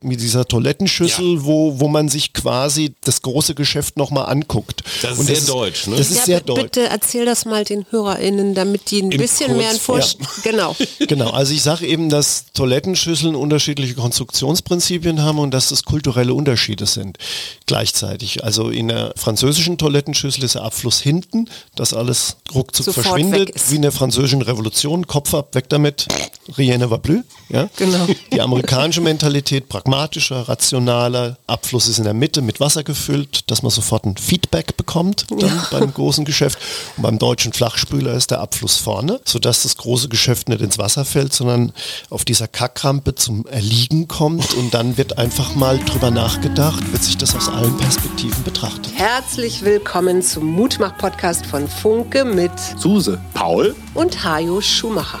mit dieser Toilettenschüssel, ja. wo, wo man sich quasi das große Geschäft nochmal anguckt. Das ist und sehr das deutsch, ne? Das ist ja, sehr deutsch. Bitte erzähl das mal den HörerInnen, damit die ein In bisschen mehr ein Vorst ja. Genau. genau, also ich sage eben, dass Toilettenschüsseln unterschiedliche Konstruktionsprinzipien haben und dass das kulturelle Unterschiede sind gleichzeitig. Also in der französischen Toilettenschüssel ist der Abfluss hinten, das alles ruckzuck Sofort verschwindet, wie in der französischen Revolution, Kopf ab, weg damit, rien ne va plus. Ja? Genau. Die amerikanische Mentalität, pragmatisch pragmatischer, rationaler. Abfluss ist in der Mitte mit Wasser gefüllt, dass man sofort ein Feedback bekommt dann beim großen Geschäft. Und beim deutschen Flachspüler ist der Abfluss vorne, sodass das große Geschäft nicht ins Wasser fällt, sondern auf dieser Kackrampe zum Erliegen kommt und dann wird einfach mal drüber nachgedacht, wird sich das aus allen Perspektiven betrachtet. Herzlich willkommen zum Mutmach-Podcast von Funke mit Suse, Paul und Hajo Schumacher.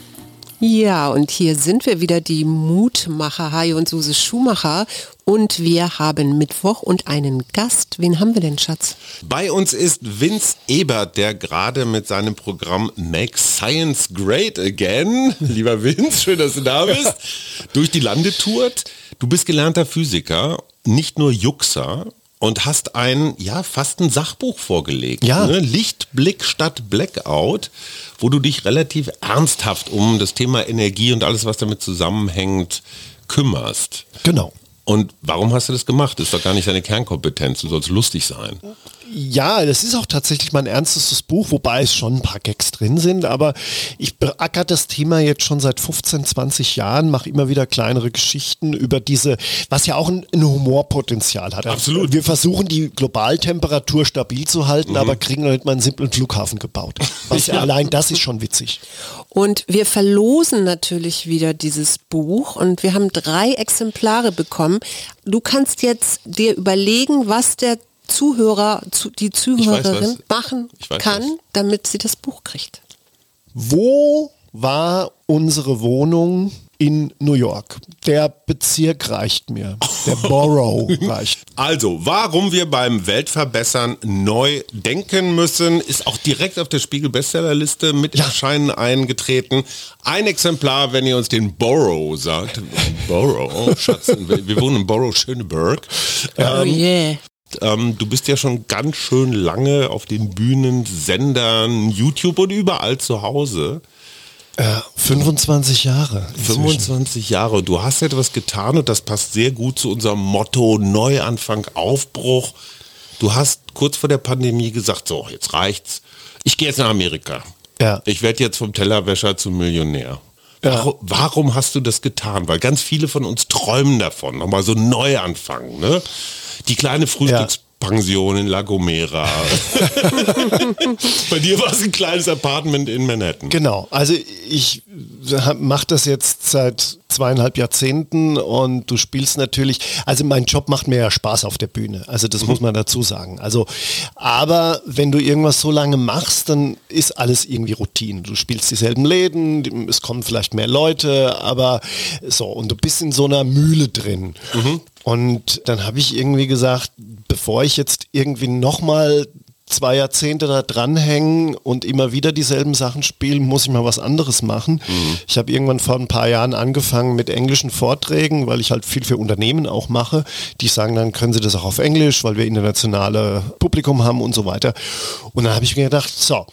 Ja, und hier sind wir wieder, die Mutmacher Hai und Suse Schumacher. Und wir haben Mittwoch und einen Gast. Wen haben wir denn, Schatz? Bei uns ist Vince Ebert, der gerade mit seinem Programm Make Science Great Again, lieber Vince, schön, dass du da bist, durch die Lande tourt. Du bist gelernter Physiker, nicht nur Juxer und hast ein, ja, fast ein Sachbuch vorgelegt. Ja. Ne? Lichtblick statt Blackout, wo du dich relativ ernsthaft um das Thema Energie und alles, was damit zusammenhängt, kümmerst. Genau. Und warum hast du das gemacht? Das ist doch gar nicht deine Kernkompetenz. Du sollst lustig sein. Ja, das ist auch tatsächlich mein ernstes Buch, wobei es schon ein paar Gags drin sind, aber ich beackere das Thema jetzt schon seit 15, 20 Jahren, mache immer wieder kleinere Geschichten über diese, was ja auch ein, ein Humorpotenzial hat. Absolut. Wir versuchen die Globaltemperatur stabil zu halten, mhm. aber kriegen noch nicht mal einen simplen Flughafen gebaut. Was ja. allein das ist schon witzig. Und wir verlosen natürlich wieder dieses Buch und wir haben drei Exemplare bekommen. Du kannst jetzt dir überlegen, was der Zuhörer, die Zuhörerin weiß, machen kann, was. damit sie das Buch kriegt. Wo war unsere Wohnung in New York. Der Bezirk reicht mir. Der Borough reicht. Also, warum wir beim Weltverbessern neu denken müssen, ist auch direkt auf der Spiegel-Bestsellerliste mit ja. Erscheinen eingetreten. Ein Exemplar, wenn ihr uns den Borough sagt. Borough, oh, Schatz, wir wohnen in Borough Schöneberg. Oh ähm, yeah. Ähm, du bist ja schon ganz schön lange auf den Bühnen, Sendern, YouTube und überall zu Hause. Äh, 25 Jahre. Inzwischen. 25 Jahre. Du hast etwas getan und das passt sehr gut zu unserem Motto Neuanfang, Aufbruch. Du hast kurz vor der Pandemie gesagt, so, jetzt reicht's. Ich gehe jetzt nach Amerika. Ja. Ich werde jetzt vom Tellerwäscher zum Millionär. Warum, warum, hast du das getan? Weil ganz viele von uns träumen davon, nochmal so neu anfangen. Ne? Die kleine Frühstückspension in La Gomera. Bei dir war es ein kleines Apartment in Manhattan. Genau. Also ich mache das jetzt seit zweieinhalb Jahrzehnten und du spielst natürlich, also mein Job macht mir ja Spaß auf der Bühne, also das mhm. muss man dazu sagen. Also, aber wenn du irgendwas so lange machst, dann ist alles irgendwie Routine. Du spielst dieselben Läden, es kommen vielleicht mehr Leute, aber so, und du bist in so einer Mühle drin. Mhm. Und dann habe ich irgendwie gesagt, bevor ich jetzt irgendwie nochmal zwei Jahrzehnte da dranhängen und immer wieder dieselben Sachen spielen, muss ich mal was anderes machen. Mhm. Ich habe irgendwann vor ein paar Jahren angefangen mit englischen Vorträgen, weil ich halt viel für Unternehmen auch mache. Die sagen, dann können sie das auch auf Englisch, weil wir internationale Publikum haben und so weiter. Und dann habe ich mir gedacht, so,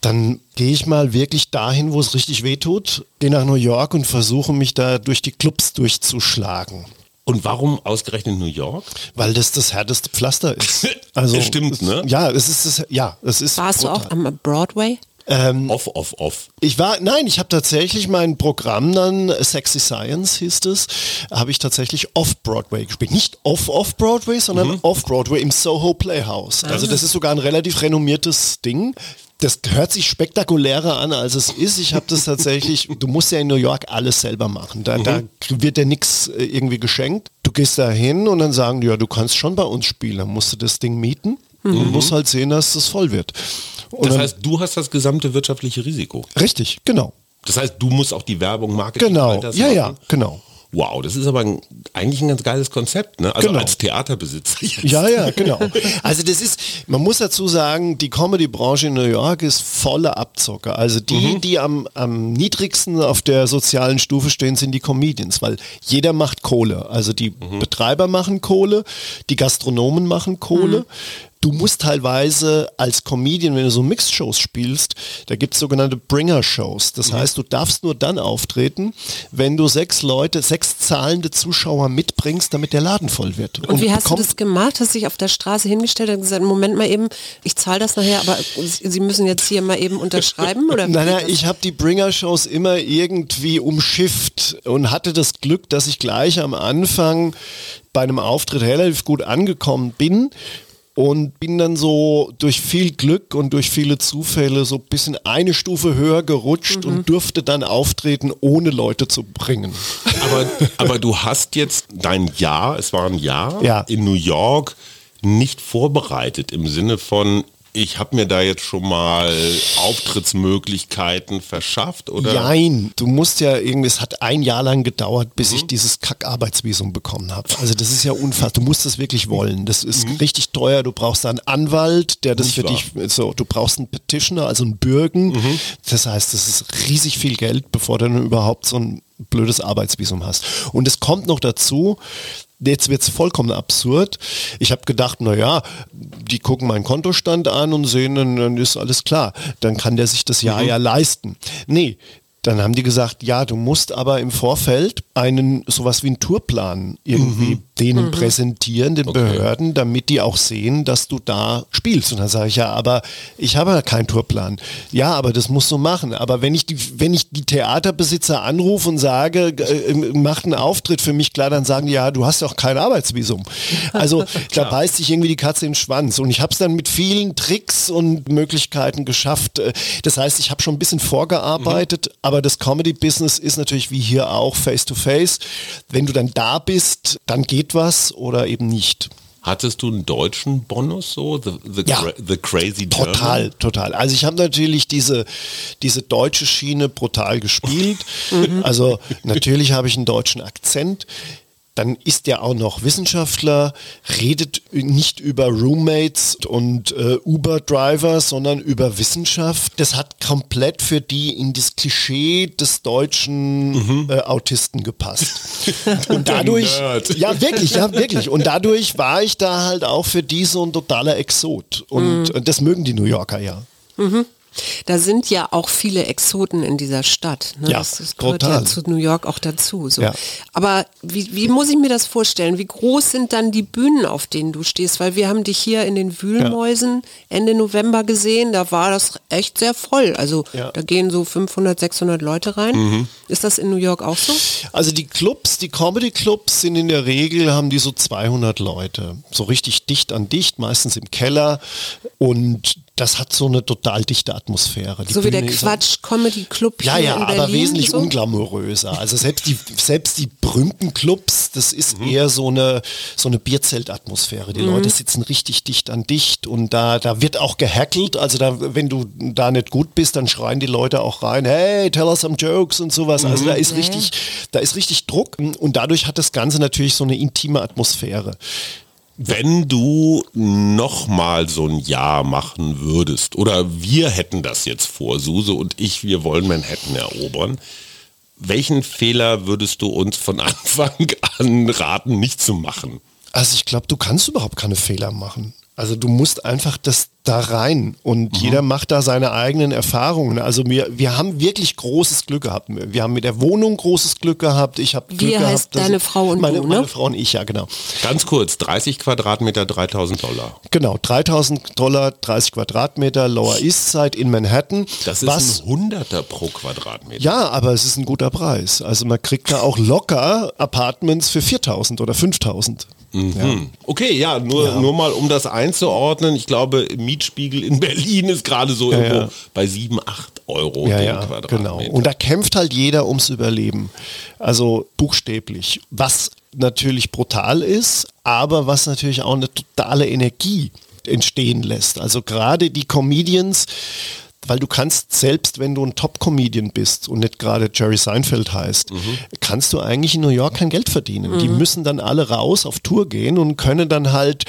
dann gehe ich mal wirklich dahin, wo es richtig weh tut, gehe nach New York und versuche mich da durch die Clubs durchzuschlagen. Und warum ausgerechnet New York? Weil das das härteste Pflaster ist. Also stimmt, ne? Ja, es ist das, ja, es ist. Warst brutal. du auch am Broadway? Ähm, off, off, off. Ich war, nein, ich habe tatsächlich mein Programm dann, Sexy Science hieß es, habe ich tatsächlich off-Broadway gespielt. Nicht off-off-Broadway, sondern mhm. off-Broadway im Soho Playhouse. Also das ist sogar ein relativ renommiertes Ding das hört sich spektakulärer an, als es ist. Ich habe das tatsächlich, du musst ja in New York alles selber machen. Da, mhm. da wird dir nichts äh, irgendwie geschenkt. Du gehst da hin und dann sagen die, ja, du kannst schon bei uns spielen. Dann musst du das Ding mieten mhm. und musst halt sehen, dass das voll wird. Und das heißt, du hast das gesamte wirtschaftliche Risiko. Richtig, genau. Das heißt, du musst auch die Werbung, Marketing, Genau, ja, machen. ja, genau. Wow, das ist aber ein, eigentlich ein ganz geiles Konzept, ne? Also Genau. als Theaterbesitzer jetzt. Ja, ja, genau. Also das ist, man muss dazu sagen, die Comedy-Branche in New York ist voller Abzocker. Also die, die am, am niedrigsten auf der sozialen Stufe stehen, sind die Comedians, weil jeder macht Kohle. Also die Betreiber machen Kohle, die Gastronomen machen Kohle. Du musst teilweise als Comedian, wenn du so Mixed-Shows spielst, da gibt es sogenannte Bringer-Shows. Das heißt, du darfst nur dann auftreten, wenn du sechs Leute, sechs zahlende Zuschauer mitbringst, damit der Laden voll wird. Und wie hast du das gemacht? Hast dich auf der Straße hingestellt und gesagt, Moment mal eben, ich zahle das nachher, aber Sie müssen jetzt hier mal eben unterschreiben? Oder Nein, das? ich habe die Bringer-Shows immer irgendwie umschifft und hatte das Glück, dass ich gleich am Anfang bei einem Auftritt relativ gut angekommen bin und bin dann so durch viel Glück und durch viele Zufälle so ein bisschen eine Stufe höher gerutscht Mhm. und durfte dann auftreten, ohne Leute zu bringen. Aber, aber du hast jetzt dein Jahr, es war ein Jahr Ja. in New York, nicht vorbereitet im Sinne von, ich habe mir da jetzt schon mal Auftrittsmöglichkeiten verschafft oder? Nein, du musst ja irgendwie, es hat ein Jahr lang gedauert, bis ich dieses Kack-Arbeitsvisum bekommen habe. Also das ist ja unfassbar. Du musst es wirklich wollen. Das ist richtig teuer. Du brauchst einen Anwalt, der das Nicht für wahr. dich, so, du brauchst einen Petitioner, also einen Bürgen. Das heißt, das ist riesig viel Geld, bevor du dann überhaupt so ein blödes Arbeitsvisum hast. Und es kommt noch dazu, Jetzt wird es vollkommen absurd. Ich habe gedacht, naja, die gucken meinen Kontostand an und sehen, dann, dann ist alles klar. Dann kann der sich das Jahr ja leisten. Nee, dann haben die gesagt, ja, du musst aber im Vorfeld einen, sowas wie einen Tourplan irgendwie denen präsentieren, den Behörden, damit die auch sehen, dass du da spielst. Und dann sage ich, ja, aber ich habe ja keinen Tourplan. Ja, aber das musst du machen. Aber wenn ich die, wenn ich die Theaterbesitzer anrufe und sage, äh, macht einen Auftritt für mich klar, dann sagen die, ja, du hast doch kein Arbeitsvisum. Also da beißt sich irgendwie die Katze in den Schwanz. Und ich habe es dann mit vielen Tricks und Möglichkeiten geschafft. Äh, Das heißt, ich habe schon ein bisschen vorgearbeitet, aber das Comedy-Business ist natürlich wie hier auch face-to-face. Wenn du dann da bist, dann geht was oder eben nicht. Hattest du einen deutschen Bonus so? The, the, Ja. the Crazy German? Total, total. Also ich habe natürlich diese, diese deutsche Schiene brutal gespielt. Also natürlich habe ich einen deutschen Akzent. Dann ist er auch noch Wissenschaftler, redet nicht über Roommates und äh, Uber-Driver, sondern über Wissenschaft. Das hat komplett für die in das Klischee des deutschen äh, Autisten gepasst. Und dadurch, ja wirklich, ja wirklich. Und dadurch war ich da halt auch für die so ein totaler Exot. Und, und das mögen die New Yorker ja. Da sind ja auch viele Exoten in dieser Stadt. Ne? Ja, das, das gehört ja zu New York auch dazu. So. Ja. Aber wie, wie muss ich mir das vorstellen? Wie groß sind dann die Bühnen, auf denen du stehst? Weil wir haben dich hier in den Wühlmäusen Ende November gesehen. Da war das echt sehr voll. Also Ja. da gehen so 500, 600 Leute rein. Ist das in New York auch so? Also die Clubs, die Comedy-Clubs sind in der Regel, haben die so 200 Leute. So richtig dicht an dicht, meistens im Keller. Und das hat so eine total dichte Atmosphäre. Die so wie der Bühne ist- Quatsch Comedy Club Ja, ja, in aber Berlin. wesentlich so? unglamouröser. Also selbst die, selbst die berühmten Clubs, das ist eher so eine, so eine Bierzeltatmosphäre. Die Leute sitzen richtig dicht an dicht und da, da wird auch gehackelt. Also da, wenn du da nicht gut bist, dann schreien die Leute auch rein, hey, tell us some jokes und sowas. Also da ist richtig, da ist richtig Druck und dadurch hat das Ganze natürlich so eine intime Atmosphäre. Wenn du nochmal so ein Jahr machen würdest, oder wir hätten das jetzt vor, Suse und ich, wir wollen Manhattan erobern, welchen Fehler würdest du uns von Anfang an raten, nicht zu machen? Also ich glaube, du kannst überhaupt keine Fehler machen. Also du musst einfach das da rein und Mhm. jeder macht da seine eigenen Erfahrungen. Also wir, wir haben wirklich großes Glück gehabt. Wir haben mit der Wohnung großes Glück gehabt. Ich habe Glück Wir gehabt. heißt deine Frau und meine, du, ne? meine Frau und ich, ja genau. Ganz kurz, 30 Quadratmeter, 3000 Dollar. Genau, 3000 Dollar, 30 Quadratmeter, Lower East Side in Manhattan. Das ist was, ein Hunderter pro Quadratmeter. ja, aber es ist ein guter Preis. Also man kriegt da auch locker Apartments für 4000 oder 5000. Hm. Okay, ja nur, nur mal um das einzuordnen. Ich glaube, Mietspiegel in Berlin ist gerade so irgendwo ja. bei 7, 8 Euro Ja, ja, genau. Und da kämpft halt jeder ums Überleben. Also buchstäblich. Was natürlich brutal ist, aber was natürlich auch eine totale Energie entstehen lässt. Also gerade die Comedians, weil du kannst selbst, wenn du ein Top-Comedian bist und nicht gerade Jerry Seinfeld heißt, Mhm. kannst du eigentlich in New York kein Geld verdienen. Die müssen dann alle raus auf Tour gehen und können dann halt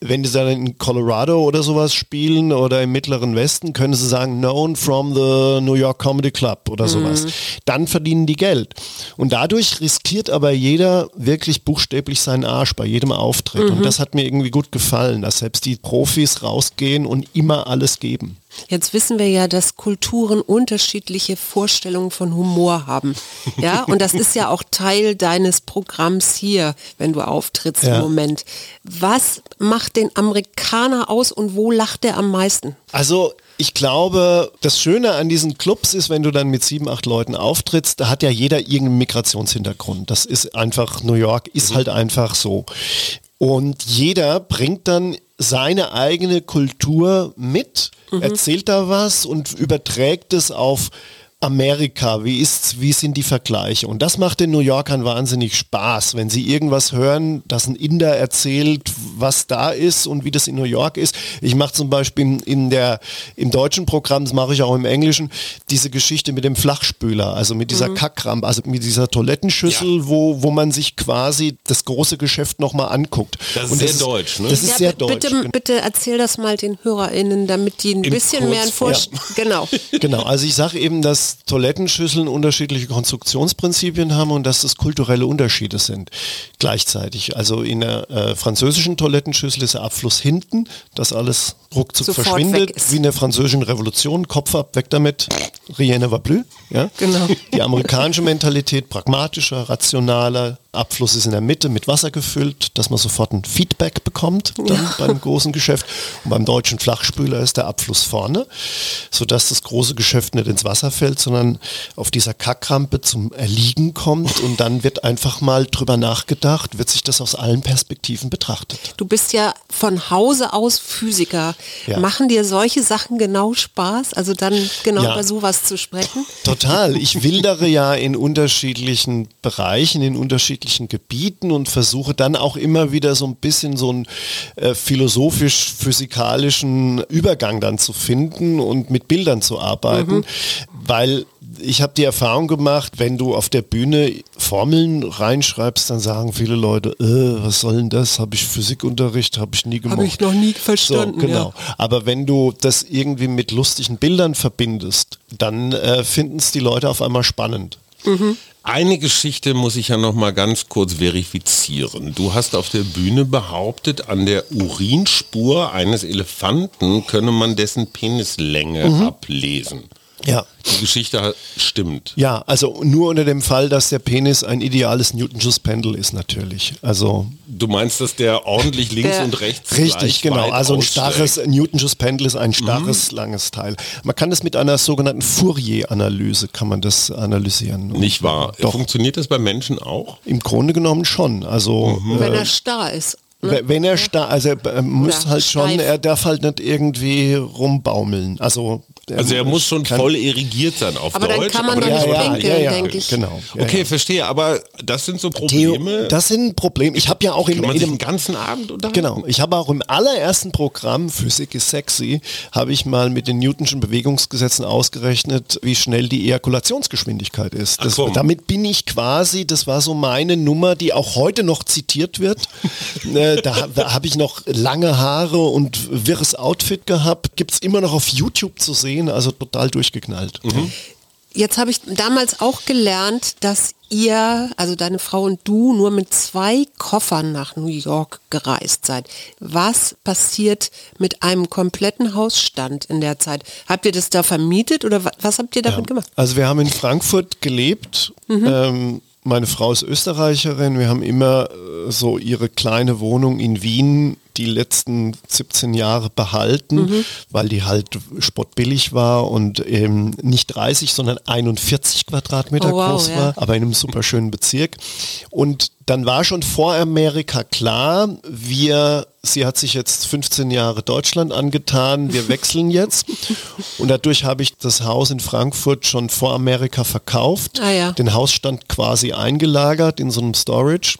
wenn die dann in Colorado oder sowas spielen oder im Mittleren Westen, können sie sagen, known from the New York Comedy Club oder sowas. Dann verdienen die Geld. Und dadurch riskiert aber jeder wirklich buchstäblich seinen Arsch bei jedem Auftritt. Und das hat mir irgendwie gut gefallen, dass selbst die Profis rausgehen und immer alles geben. Jetzt wissen wir ja, dass Kulturen unterschiedliche Vorstellungen von Humor haben. Ja, und das ist ja auch Teil deines Programms hier, wenn du auftrittst Ja. im Moment. Was macht den Amerikaner aus und wo lacht er am meisten? Also ich glaube, das Schöne an diesen Clubs ist, wenn du dann mit sieben, acht Leuten auftrittst, da hat ja jeder irgendeinen Migrationshintergrund. Das ist einfach, New York ist halt einfach so. Und jeder bringt dann seine eigene Kultur mit, erzählt da was und überträgt es auf Amerika, wie ist's, wie sind die Vergleiche? Und das macht den New Yorkern wahnsinnig Spaß, wenn sie irgendwas hören, dass ein Inder erzählt, was da ist und wie das in New York ist. Ich mache zum Beispiel in der, im deutschen Programm, das mache ich auch im Englischen, diese Geschichte mit dem Flachspüler, also mit dieser Kackrampe, also mit dieser Toilettenschüssel, wo, wo man sich quasi das große Geschäft nochmal anguckt. Das ist Und sehr deutsch, ne? Das ist Ja, sehr b- deutsch. bitte, bitte erzähl das mal den HörerInnen, damit die ein In bisschen mehr ein Kurzform. Vorst Genau. Genau, also ich sage eben, dass Toilettenschüsseln unterschiedliche Konstruktionsprinzipien haben und dass das kulturelle Unterschiede sind gleichzeitig. Also in der äh, französischen Toilettenschüssel ist der Abfluss hinten, dass alles ruckzuck Sofort verschwindet, wie in der französischen Revolution, Kopf ab, weg damit, rien ne va plus. Ja? Genau. Die amerikanische Mentalität pragmatischer, rationaler, Abfluss ist in der Mitte mit Wasser gefüllt, dass man sofort ein Feedback bekommt dann beim großen Geschäft. Und beim deutschen Flachspüler ist der Abfluss vorne, sodass das große Geschäft nicht ins Wasser fällt, sondern auf dieser Kackrampe zum Erliegen kommt und dann wird einfach mal drüber nachgedacht, wird sich das aus allen Perspektiven betrachtet. Du bist ja von Hause aus Physiker. Ja. Machen dir solche Sachen genau Spaß? Also dann genau Ja. über sowas zu sprechen? Total. Ich wildere ja in unterschiedlichen Bereichen, in unterschiedlichen Gebieten und versuche dann auch immer wieder so ein bisschen so einen äh, philosophisch-physikalischen Übergang dann zu finden und mit Bildern zu arbeiten, weil ich habe die Erfahrung gemacht, wenn du auf der Bühne Formeln reinschreibst, dann sagen viele Leute, äh, was soll denn das? Habe ich Physikunterricht, habe ich nie gemacht. Habe ich noch nie verstanden. So, genau. Ja. Aber wenn du das irgendwie mit lustigen Bildern verbindest, dann äh, finden es die Leute auf einmal spannend. Eine Geschichte muss ich ja noch mal ganz kurz verifizieren. Du hast auf der Bühne behauptet, an der Urinspur eines Elefanten könne man dessen Penislänge Mhm. ablesen. Ja. Die Geschichte stimmt. Ja, also nur unter dem Fall, dass der Penis ein ideales Newtonsches Pendel ist natürlich. Also Du meinst, dass der ordentlich links Der- und rechts richtig, genau. Also ein starres Newtonsches Pendel ist ein starres, langes Teil. Man kann das mit einer sogenannten Fourier-Analyse kann man das analysieren. Nicht wahr? Doch. Funktioniert das bei Menschen auch? Im Grunde genommen schon. Also Wenn äh, er starr ist. Ne? Wenn er starr, also er muss Oder halt schon, steif. er darf halt nicht irgendwie rumbaumeln. Also, Also er muss schon voll irrigiert sein auf Aber dann Deutsch. kann man aber doch das nicht pinkeln, ja, denke ich. Genau. Ja, Okay, ja. verstehe, aber das sind so Theo, Probleme. das sind Probleme. Ich habe ja auch im, in dem, den ganzen Abend unterhalten. Genau. Ich habe auch im allerersten Programm Physik ist sexy, habe ich mal mit den Newtonschen Bewegungsgesetzen ausgerechnet, wie schnell die Ejakulationsgeschwindigkeit ist. Das, damit bin ich quasi, das war so meine Nummer, die auch heute noch zitiert wird. äh, da da habe ich noch lange Haare und wirres Outfit gehabt. Gibt es immer noch auf YouTube zu sehen, also total durchgeknallt. Jetzt habe ich damals auch gelernt, dass ihr, also deine Frau und du, nur mit zwei Koffern nach New York gereist seid. Was passiert mit einem kompletten Hausstand in der Zeit? Habt ihr das da vermietet oder wa- was habt ihr damit gemacht? Also wir haben in Frankfurt gelebt. Ähm, meine Frau ist Österreicherin. Wir haben immer äh, so ihre kleine Wohnung in Wien die letzten 17 Jahre behalten, weil die halt spottbillig war und ähm, nicht 30, sondern 41 Quadratmeter Oh, wow, groß ja. war, aber in einem super schönen Bezirk. Und dann war schon vor Amerika klar, wir, sie hat sich jetzt 15 Jahre Deutschland angetan, wir wechseln jetzt. Und dadurch habe ich das Haus in Frankfurt schon vor Amerika verkauft, Ah, ja. den Hausstand quasi eingelagert in so einem Storage.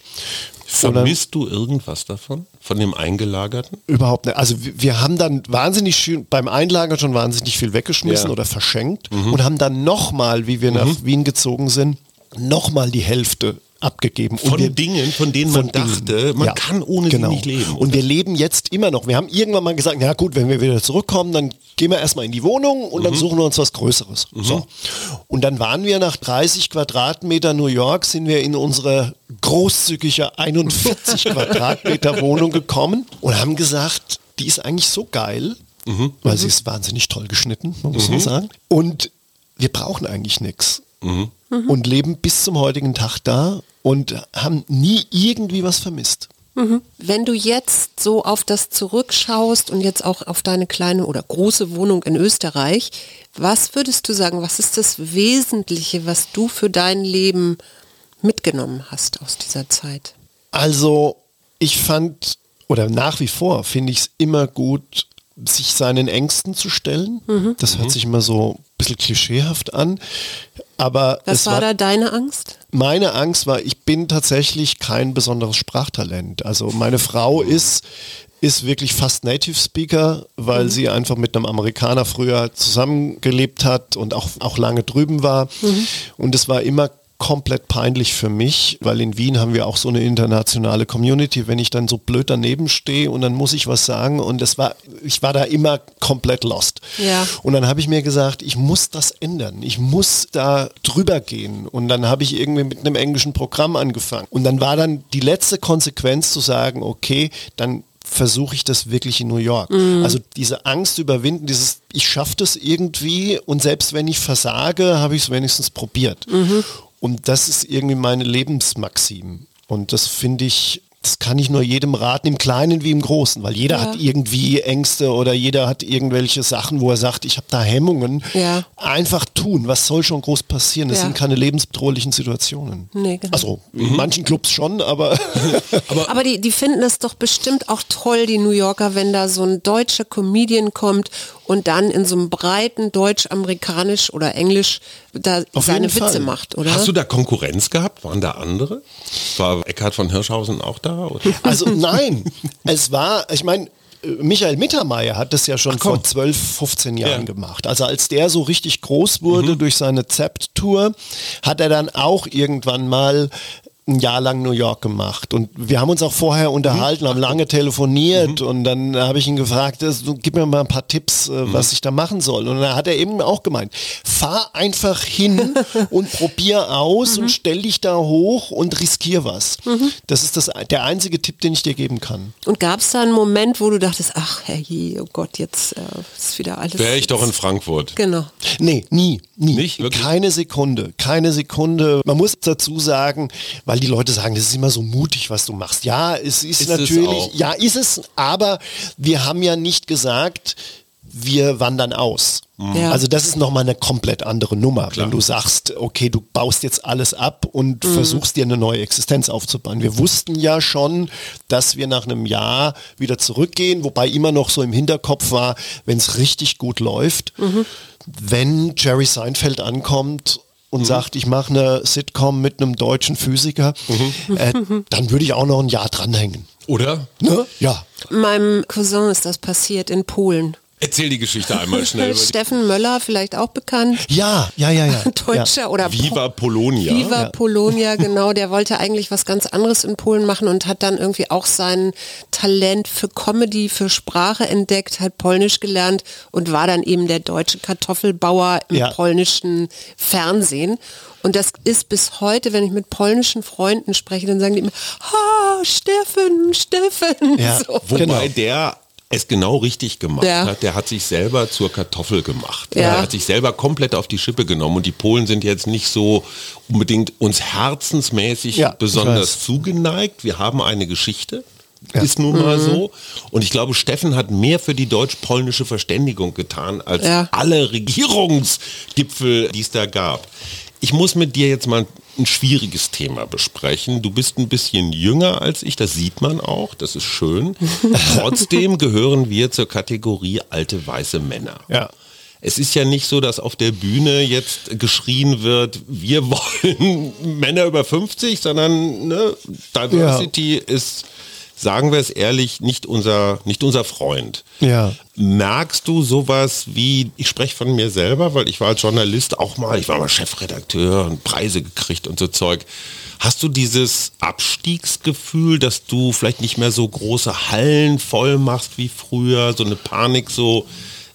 Vermisst du irgendwas davon? von dem Eingelagerten? Überhaupt nicht. Also wir, haben dann wahnsinnig schön, beim Einlagern schon wahnsinnig viel weggeschmissen Ja. oder verschenkt und haben dann nochmal, wie wir nach Wien gezogen sind, nochmal die Hälfte abgegeben. Von und wir, Dingen, von denen man Dingen. dachte, man Ja, kann ohne genau. sie nicht leben. Und wir leben jetzt immer noch. Wir haben irgendwann mal gesagt, ja gut, wenn wir wieder zurückkommen, dann gehen wir erstmal in die Wohnung und Mhm. dann suchen wir uns was Größeres. So. Und dann waren wir nach 30 Quadratmeter New York, sind wir in unsere großzügige 41 Quadratmeter Wohnung gekommen und haben gesagt, die ist eigentlich so geil, Mhm. weil sie ist wahnsinnig toll geschnitten, muss man sagen. Und wir brauchen eigentlich nichts. Mhm. Und leben bis zum heutigen Tag da und haben nie irgendwie was vermisst. Wenn du jetzt so auf das zurückschaust und jetzt auch auf deine kleine oder große Wohnung in Österreich, was würdest du sagen, was ist das Wesentliche, was du für dein Leben mitgenommen hast aus dieser Zeit? Also ich fand, oder nach wie vor finde ich es immer gut, sich seinen Ängsten zu stellen. Das hört sich immer so ein bisschen klischeehaft an. Aber Was war, war, da deine Angst? meine Angst war, ich bin tatsächlich kein besonderes Sprachtalent. Also meine Frau ist ist wirklich fast Native Speaker, weil sie einfach mit einem Amerikaner früher zusammengelebt hat und auch, auch lange drüben war. Und es war immer komplett peinlich für mich, weil in Wien haben wir auch so eine internationale Community, wenn ich dann so blöd daneben stehe und dann muss ich was sagen und das war, ich war da immer komplett lost. Ja. Und dann habe ich mir gesagt, ich muss das ändern. Ich muss da drüber gehen. Und dann habe ich irgendwie mit einem englischen Programm angefangen. Und dann war dann die letzte Konsequenz zu sagen, okay, dann versuche ich das wirklich in New York. Also diese Angst überwinden, dieses, ich schaffe das irgendwie und selbst wenn ich versage, habe ich es wenigstens probiert. Und das ist irgendwie meine Lebensmaxim. Und das finde ich, das kann ich nur jedem raten, im Kleinen wie im Großen, weil jeder Ja. hat irgendwie Ängste oder jeder hat irgendwelche Sachen, wo er sagt, ich habe da Hemmungen. Ja. Einfach tun, was soll schon groß passieren? Das Ja. sind keine lebensbedrohlichen Situationen. Nee, genau. Also in manchen Clubs schon, aber Aber die, die finden es doch bestimmt auch toll, die New Yorker, wenn da so ein deutscher Comedian kommt und dann in so einem breiten Deutsch, Amerikanisch oder Englisch da Auf seine Witze Fall. macht, oder? Hast du da Konkurrenz gehabt? Waren da andere? War Eckhard von Hirschhausen auch da? Oder? Also nein, es war, ich meine, Michael Mittermeier hat das ja schon komm. vor 12, 15 Jahren Ja. Mhm. gemacht. Also als der so richtig groß wurde durch seine Zept-Tour, hat er dann auch irgendwann mal ein Jahr lang New York gemacht. Und wir haben uns auch vorher unterhalten, Mhm. haben lange telefoniert und dann habe ich ihn gefragt, das- du, gib mir mal ein paar Tipps, äh, Mhm. was ich da machen soll. Und dann hat er eben auch gemeint, fahr einfach hin und probier aus Mhm. und stell dich da hoch und riskier was. Das ist das, der einzige Tipp, den ich dir geben kann. Und gab es da einen Moment, wo du dachtest, ach herrje, oh Gott, jetzt äh, ist wieder alles... Wäre ich doch in Frankfurt. Genau. Nee, nie, nie. Nicht? Wirklich? Keine Sekunde, keine Sekunde. Man muss dazu sagen, weil die Leute sagen, das ist immer so mutig, was du machst. Ja, es ist, Ist es natürlich, auch. ja, ist es, aber wir haben ja nicht gesagt, wir wandern aus. Ja. Also das ist nochmal eine komplett andere Nummer, wenn du sagst, okay, du baust jetzt alles ab und versuchst dir eine neue Existenz aufzubauen. Wir wussten ja schon, dass wir nach einem Jahr wieder zurückgehen, wobei immer noch so im Hinterkopf war, wenn es richtig gut läuft, wenn Jerry Seinfeld ankommt und sagt, ich mache eine Sitcom mit einem deutschen Physiker, äh, dann würde ich auch noch ein Jahr dranhängen. Oder? Ne? Ja. Meinem Cousin ist das passiert in Polen. Erzähl die Geschichte einmal schnell. Steffen Möller, vielleicht auch bekannt. Ja, ja, ja, ja. Deutscher oder Viva Polonia. Viva Polonia, genau, der wollte eigentlich was ganz anderes in Polen machen und hat dann irgendwie auch sein Talent für Comedy, für Sprache entdeckt, hat Polnisch gelernt und war dann eben der deutsche Kartoffelbauer im Ja. polnischen Fernsehen. Und das ist bis heute, wenn ich mit polnischen Freunden spreche, dann sagen die immer, ha, Steffen, Steffen. Ja. So. Wobei Genau. der es genau richtig gemacht Ja. hat. Der hat sich selber zur Kartoffel gemacht. Ja. Er hat sich selber komplett auf die Schippe genommen. Und die Polen sind jetzt nicht so unbedingt uns herzensmäßig Ja, besonders zugeneigt. Wir haben eine Geschichte. Ja. Ist nun mal so. Und ich glaube, Steffen hat mehr für die deutsch-polnische Verständigung getan, als Ja. alle Regierungsgipfel, die es da gab. Ich muss mit dir jetzt mal ein schwieriges Thema besprechen. Du bist ein bisschen jünger als ich, das sieht man auch, das ist schön. Trotzdem gehören wir zur Kategorie alte weiße Männer. Ja. Es ist ja nicht so, dass auf der Bühne jetzt geschrien wird, wir wollen Männer über 50, sondern ne, Diversity ist sagen wir es ehrlich, nicht unser, nicht unser Freund. Ja. Merkst du sowas wie, ich spreche von mir selber, weil ich war als Journalist auch mal, ich war mal Chefredakteur und Preise gekriegt und so Zeug. Hast du dieses Abstiegsgefühl, dass du vielleicht nicht mehr so große Hallen voll machst wie früher, so eine Panik, so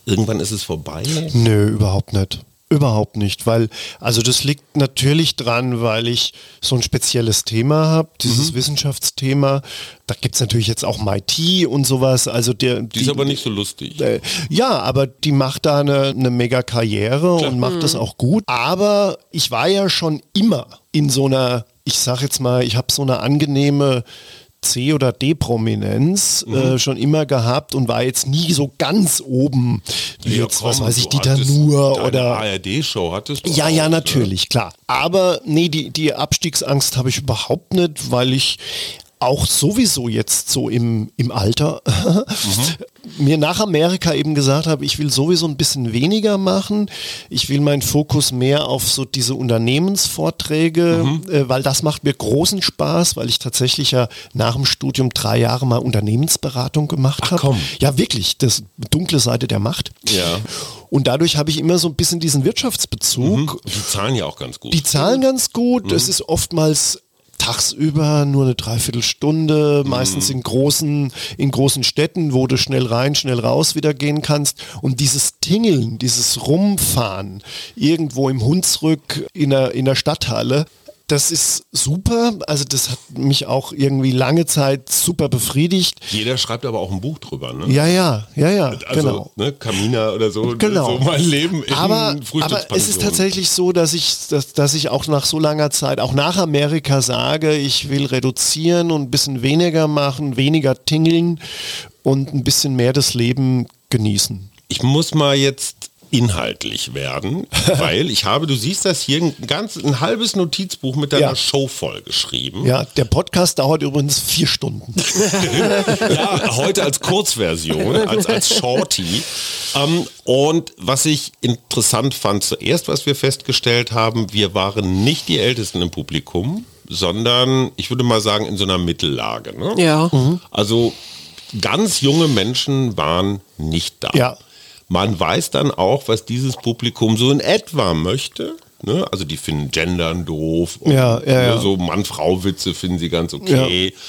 irgendwann ist es vorbei? Nö, überhaupt nicht. Überhaupt nicht, weil, also das liegt natürlich dran, weil ich so ein spezielles Thema habe, dieses mhm. Wissenschaftsthema. Da gibt es natürlich jetzt auch MIT und sowas. Also der, die, die ist aber nicht so lustig. Äh, ja, aber die macht da eine, eine mega Karriere Klar. und macht mhm. das auch gut. Aber ich war ja schon immer in so einer, ich sag jetzt mal, ich habe so eine angenehme C- oder D-Prominenz mhm. äh, schon immer gehabt und war jetzt nie so ganz oben, wie ja, jetzt, komm, was weiß ich, Dieter Nuhr oder... ARD-Show hattest du Ja, auch, ja, natürlich, ne? klar. Aber nee, die, die Abstiegsangst habe ich überhaupt nicht, weil ich auch sowieso jetzt so im, im Alter mhm. mir nach Amerika eben gesagt habe, ich will sowieso ein bisschen weniger machen. Ich will meinen Fokus mehr auf so diese Unternehmensvorträge, mhm. äh, weil das macht mir großen Spaß, weil ich tatsächlich ja nach dem Studium drei Jahre mal Unternehmensberatung gemacht habe. Ja, wirklich, das dunkle Seite der Macht. Ja. Und dadurch habe ich immer so ein bisschen diesen Wirtschaftsbezug. Mhm. Die zahlen ja auch ganz gut. Die zahlen ganz gut. Es mhm. ist oftmals tagsüber nur eine Dreiviertelstunde, meistens in großen, in großen Städten, wo du schnell rein, schnell raus wieder gehen kannst. Und dieses Tingeln, dieses Rumfahren irgendwo im Hunsrück in der, in der Stadthalle, das ist super. Also das hat mich auch irgendwie lange Zeit super befriedigt. Jeder schreibt aber auch ein Buch drüber, ne? Ja, ja, ja, ja. Also, genau. Ne, Kamina oder so. Ne, genau. So mein Leben in aber, aber es ist tatsächlich so, dass ich, dass, dass ich auch nach so langer Zeit, auch nach Amerika sage, ich will reduzieren und ein bisschen weniger machen, weniger tingeln und ein bisschen mehr das Leben genießen. Ich muss mal jetzt inhaltlich werden, weil ich habe, du siehst das hier, ein ganz ein halbes Notizbuch mit deiner ja. Show vollgeschrieben. Ja, der Podcast dauert übrigens vier Stunden. ja, heute als Kurzversion, als, als Shorty. Ähm, und was ich interessant fand zuerst, was wir festgestellt haben, wir waren nicht die Ältesten im Publikum, sondern ich würde mal sagen in so einer Mittellage. Ne? Ja. Mhm. Also ganz junge Menschen waren nicht da. Ja. Man weiß dann auch, was dieses Publikum so in etwa möchte. Ne? Also die finden Gendern doof. Und, ja, ja, ja. Ne, so Mann-Frau-Witze finden sie ganz okay. Ja.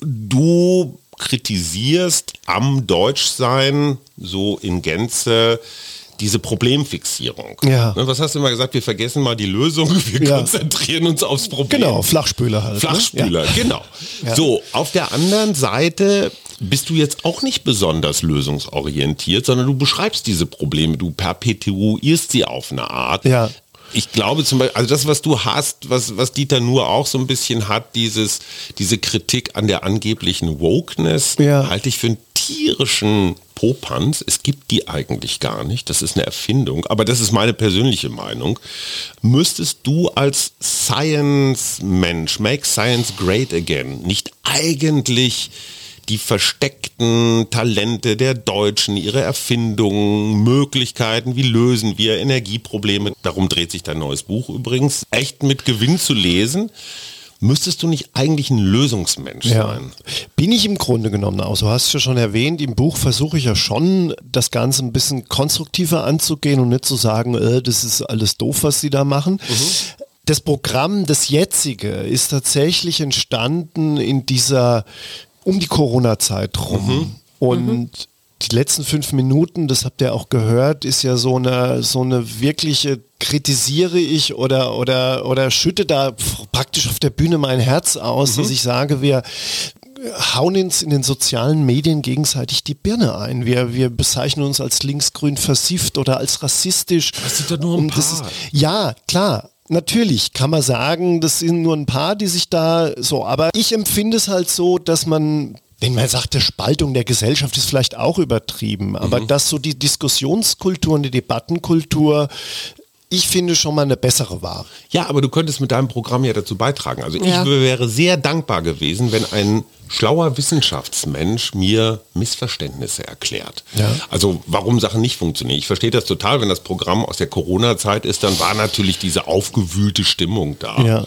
Du kritisierst am Deutschsein so in Gänze diese Problemfixierung. Ja. Ne, was hast du immer gesagt? Wir vergessen mal die Lösung, wir ja. konzentrieren uns aufs Problem. Genau, Flachspüler halt. Ne? Flachspüler, ne? genau. Ja. So, auf der anderen Seite bist du jetzt auch nicht besonders lösungsorientiert, sondern du beschreibst diese Probleme, du perpetuierst sie auf eine Art. Ja ich glaube zum Beispiel, also das, was du hast, was, was Dieter nur auch so ein bisschen hat, dieses, diese Kritik an der angeblichen Wokeness, ja. halte ich für einen tierischen Popanz. Es gibt die eigentlich gar nicht. Das ist eine Erfindung. Aber das ist meine persönliche Meinung. Müsstest du als Science-Mensch, make science great again, nicht eigentlich die versteckten Talente der Deutschen, ihre Erfindungen, Möglichkeiten, wie lösen wir Energieprobleme. Darum dreht sich dein neues Buch übrigens. Echt mit Gewinn zu lesen. Müsstest du nicht eigentlich ein Lösungsmensch ja. sein? Bin ich im Grunde genommen auch. Du hast es ja schon erwähnt, im Buch versuche ich ja schon, das Ganze ein bisschen konstruktiver anzugehen und nicht zu sagen, äh, das ist alles doof, was sie da machen. Mhm. Das Programm, das jetzige, ist tatsächlich entstanden in dieser um die Corona-Zeit rum. Mhm. Und mhm. Die letzten fünf Minuten, das habt ihr auch gehört, ist ja so eine, so eine wirkliche kritisiere ich oder, oder, oder schütte da praktisch auf der Bühne mein Herz aus, mhm. dass ich sage, wir, hauen uns in den sozialen Medien gegenseitig die Birne ein. Wir, wir bezeichnen uns als linksgrün versifft oder als rassistisch. Das sind doch nur ein paar. Ist, ja, klar. Natürlich kann man sagen, das sind nur ein paar, die sich da so, aber ich empfinde es halt so, dass man wenn man sagt, die Spaltung der Gesellschaft ist vielleicht auch übertrieben, aber mhm. dass so die Diskussionskultur und die Debattenkultur ich finde schon mal eine bessere war. Ja, aber du könntest mit deinem Programm ja dazu beitragen. Also ich ja. wäre sehr dankbar gewesen, wenn ein schlauer Wissenschaftsmensch mir Missverständnisse erklärt. Ja. Also warum Sachen nicht funktionieren. Ich verstehe das total, wenn das Programm aus der Corona-Zeit ist, dann war natürlich diese aufgewühlte Stimmung da. Ja.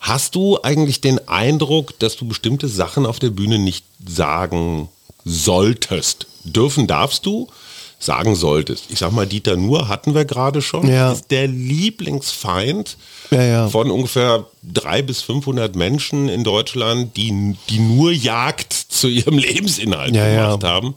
Hast du eigentlich den Eindruck, dass du bestimmte Sachen auf der Bühne nicht sagen solltest? Dürfen darfst du? sagen solltest. Ich sag mal, Dieter Nuhr hatten wir gerade schon. Ja. Ist der Lieblingsfeind Ja, ja. von ungefähr drei bis 500 Menschen in Deutschland, die, die nur Jagd zu ihrem Lebensinhalt Ja, ja. gemacht haben.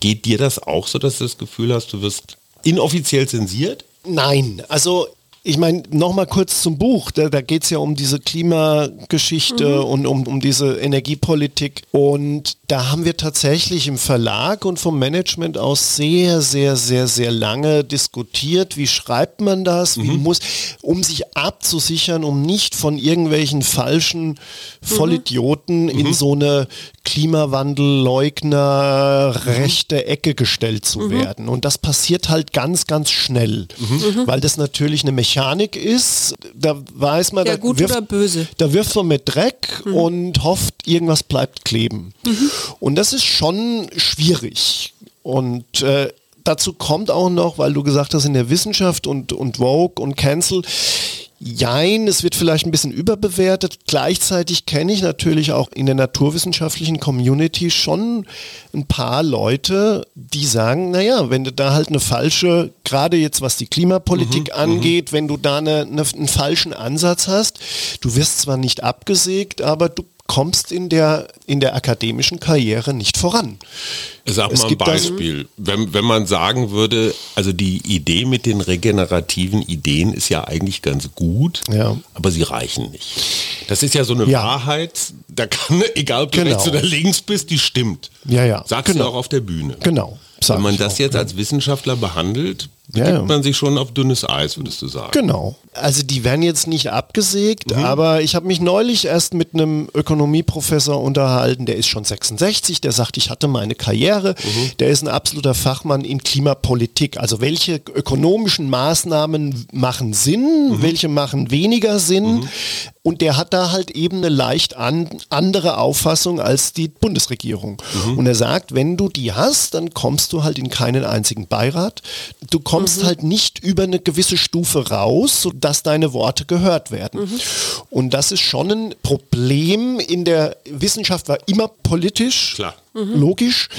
Geht dir das auch so, dass du das Gefühl hast, du wirst inoffiziell zensiert? Nein, also ich meine, nochmal kurz zum Buch. Da, da geht es ja um diese Klimageschichte und um, um diese Energiepolitik. Und da haben wir tatsächlich im Verlag und vom Management aus sehr, sehr, sehr, sehr lange diskutiert. Wie schreibt man das? Wie muss, um sich abzusichern, um nicht von irgendwelchen falschen Vollidioten in so eine Klimawandelleugner rechte Ecke gestellt zu werden. Und das passiert halt ganz, ganz schnell, weil das natürlich eine Mechanik ist. Da weiß man, Ja, da, wirft, da wirft man mit Dreck und hofft, irgendwas bleibt kleben. Und das ist schon schwierig. Und äh, dazu kommt auch noch, weil du gesagt hast, in der Wissenschaft und, und Vogue und Cancel, Jein, es wird vielleicht ein bisschen überbewertet. Gleichzeitig kenne ich natürlich auch in der naturwissenschaftlichen Community schon ein paar Leute, die sagen, naja, wenn du da halt eine falsche, gerade jetzt was die Klimapolitik angeht, wenn du da eine, eine, einen falschen Ansatz hast, du wirst zwar nicht abgesägt, aber du kommst in der, in der akademischen Karriere nicht voran. Sag Es mal ein gibt also- Beispiel. Wenn, wenn man sagen würde, also die Idee mit den regenerativen Ideen ist ja eigentlich ganz gut, Ja. aber sie reichen nicht. Das ist ja so eine Ja. Wahrheit, da kann, egal ob du Genau. rechts oder links bist, die stimmt. Ja, ja, Sagst genau. du auch auf der Bühne. Genau. sag Wenn man das auch, jetzt ja. als Wissenschaftler behandelt, begibt man sich schon auf dünnes Eis, würdest du sagen. Genau. Also die werden jetzt nicht abgesägt, Mhm. aber ich habe mich neulich erst mit einem Ökonomieprofessor unterhalten, der ist schon 66, der sagt, ich hatte meine Karriere, Mhm. der ist ein absoluter Fachmann in Klimapolitik. Also welche ökonomischen Maßnahmen machen Sinn, Mhm. welche machen weniger Sinn. Und der hat da halt eben eine leicht an, andere Auffassung als die Bundesregierung. Mhm. Und er sagt, wenn du die hast, dann kommst du halt in keinen einzigen Beirat. Du kommst halt nicht über eine gewisse Stufe raus, sodass deine Worte gehört werden. Und das ist schon ein Problem in der Wissenschaft, war immer politisch. Klar. Logisch.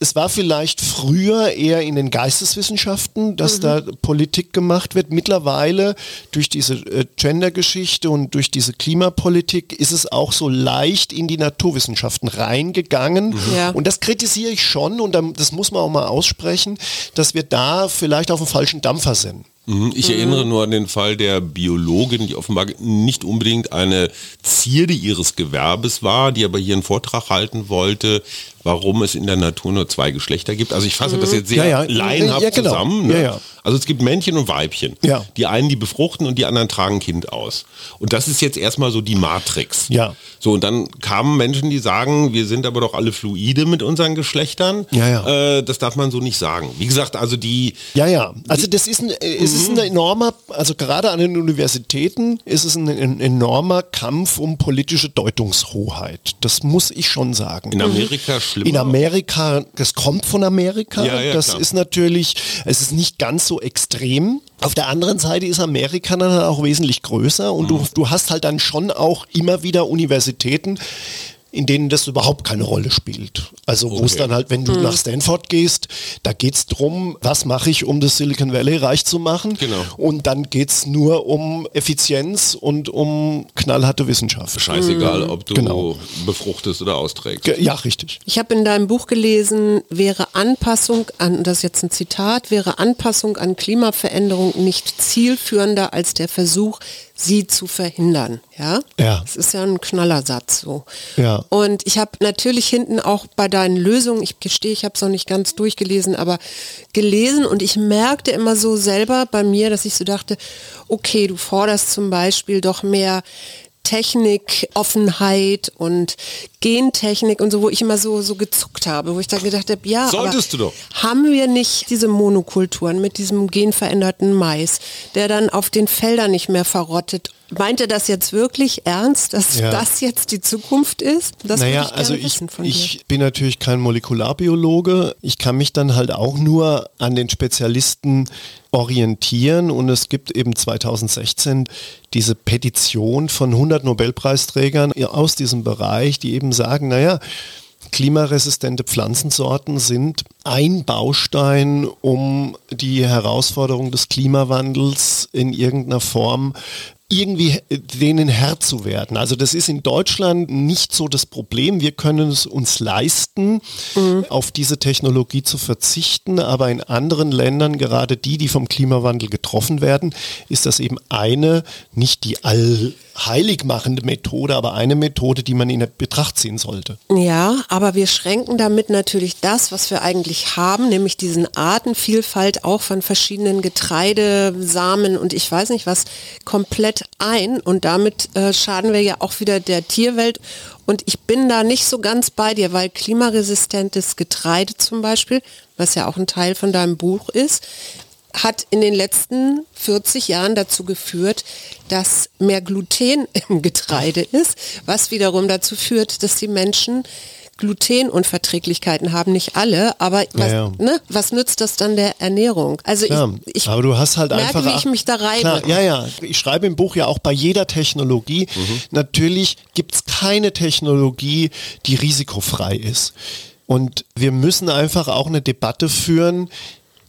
Es war vielleicht früher eher in den Geisteswissenschaften, dass da Politik gemacht wird. Mittlerweile durch diese äh, Gender-Geschichte und durch diese Klimapolitik ist es auch so leicht in die Naturwissenschaften reingegangen. Ja. Und das kritisiere ich schon und das muss man auch mal aussprechen, dass wir da vielleicht auf dem falschen Dampfer sind. Mhm. Ich erinnere nur an den Fall der Biologin, die offenbar nicht unbedingt eine Zierde ihres Gewerbes war, die aber hier einen Vortrag halten wollte, warum es in der Natur nur zwei Geschlechter gibt. Also ich fasse das jetzt sehr Ja, ja. laienhaft Ja, genau. zusammen. Ne? Also es gibt Männchen und Weibchen. Ja. Die einen, die befruchten und die anderen tragen Kind aus. Und das ist jetzt erstmal so die Matrix. Ja. So, und dann kamen Menschen, die sagen, wir sind aber doch alle fluide mit unseren Geschlechtern. Ja. Äh, das darf man so nicht sagen. Wie gesagt, also die, Ja, ja. Also das ist ein, äh, es ist ein enormer, also gerade an den Universitäten ist es ein, ein enormer Kampf um politische Deutungshoheit. Das muss ich schon sagen. in Amerika schlimmer. In Amerika, das kommt von Amerika. Ja, ja, das klar. ist natürlich, es ist nicht ganz so extrem. Auf der anderen Seite ist Amerika dann auch wesentlich größer und Mhm. du, du hast halt dann schon auch immer wieder Universitäten, in denen das überhaupt keine Rolle spielt. Also wo es Okay. dann halt, wenn du nach Stanford gehst, da geht es darum, was mache ich, um das Silicon Valley reich zu machen. Genau. Und dann geht es nur um Effizienz und um knallharte Wissenschaft. Scheißegal, ob du Genau. befruchtest oder austrägst. Ge- Ja, richtig. Ich habe in deinem Buch gelesen, wäre Anpassung an, das ist jetzt ein Zitat, wäre Anpassung an Klimaveränderung nicht zielführender als der Versuch, sie zu verhindern. Ja, Ja. Das ist ja ein Knallersatz so. Ja. Und ich habe natürlich hinten auch bei deinen Lösungen, ich gestehe, ich habe es noch nicht ganz durchgelesen, aber gelesen und ich merkte immer so selber bei mir, dass ich so dachte, okay, du forderst zum Beispiel doch mehr Technik, Offenheit und Gentechnik und so, wo ich immer so, so gezuckt habe, wo ich da gedacht habe, ja, Solltest du doch. haben wir nicht diese Monokulturen mit diesem genveränderten Mais, der dann auf den Feldern nicht mehr verrottet Meint er das jetzt wirklich ernst, dass Ja. das jetzt die Zukunft ist? Das naja, ich gerne also ich, ich bin natürlich kein Molekularbiologe. Ich kann mich dann halt auch nur an den Spezialisten orientieren und es gibt eben 2016 diese Petition von 100 Nobelpreisträgern aus diesem Bereich, die eben sagen, naja, klimaresistente Pflanzensorten sind ein Baustein, um die Herausforderung des Klimawandels in irgendeiner Form irgendwie denen Herr zu werden. Also das ist in Deutschland nicht so das Problem. Wir können es uns leisten, auf diese Technologie zu verzichten, aber in anderen Ländern, gerade die, die vom Klimawandel getroffen werden, ist das eben eine, nicht die allheilig machende Methode, aber eine Methode, die man in Betracht ziehen sollte. Ja, aber wir schränken damit natürlich das, was wir eigentlich haben, nämlich diesen Artenvielfalt auch von verschiedenen Getreidesamen und ich weiß nicht was, komplett ein. Und damit äh, schaden wir ja auch wieder der Tierwelt. Und ich bin da nicht so ganz bei dir, weil klimaresistentes Getreide zum Beispiel, was ja auch ein Teil von deinem Buch ist, hat in den letzten 40 Jahren dazu geführt, dass mehr Gluten im Getreide ist, was wiederum dazu führt, dass die Menschen Glutenunverträglichkeiten haben, nicht alle, aber was, Ja, ja. Ne, was nützt das dann der Ernährung? Also ich, ich aber du hast halt merke, einfach wie ich mich da reibe. Klar, ja, ja. Ich schreibe im Buch ja auch bei jeder Technologie. Natürlich gibt es keine Technologie, die risikofrei ist. Und wir müssen einfach auch eine Debatte führen,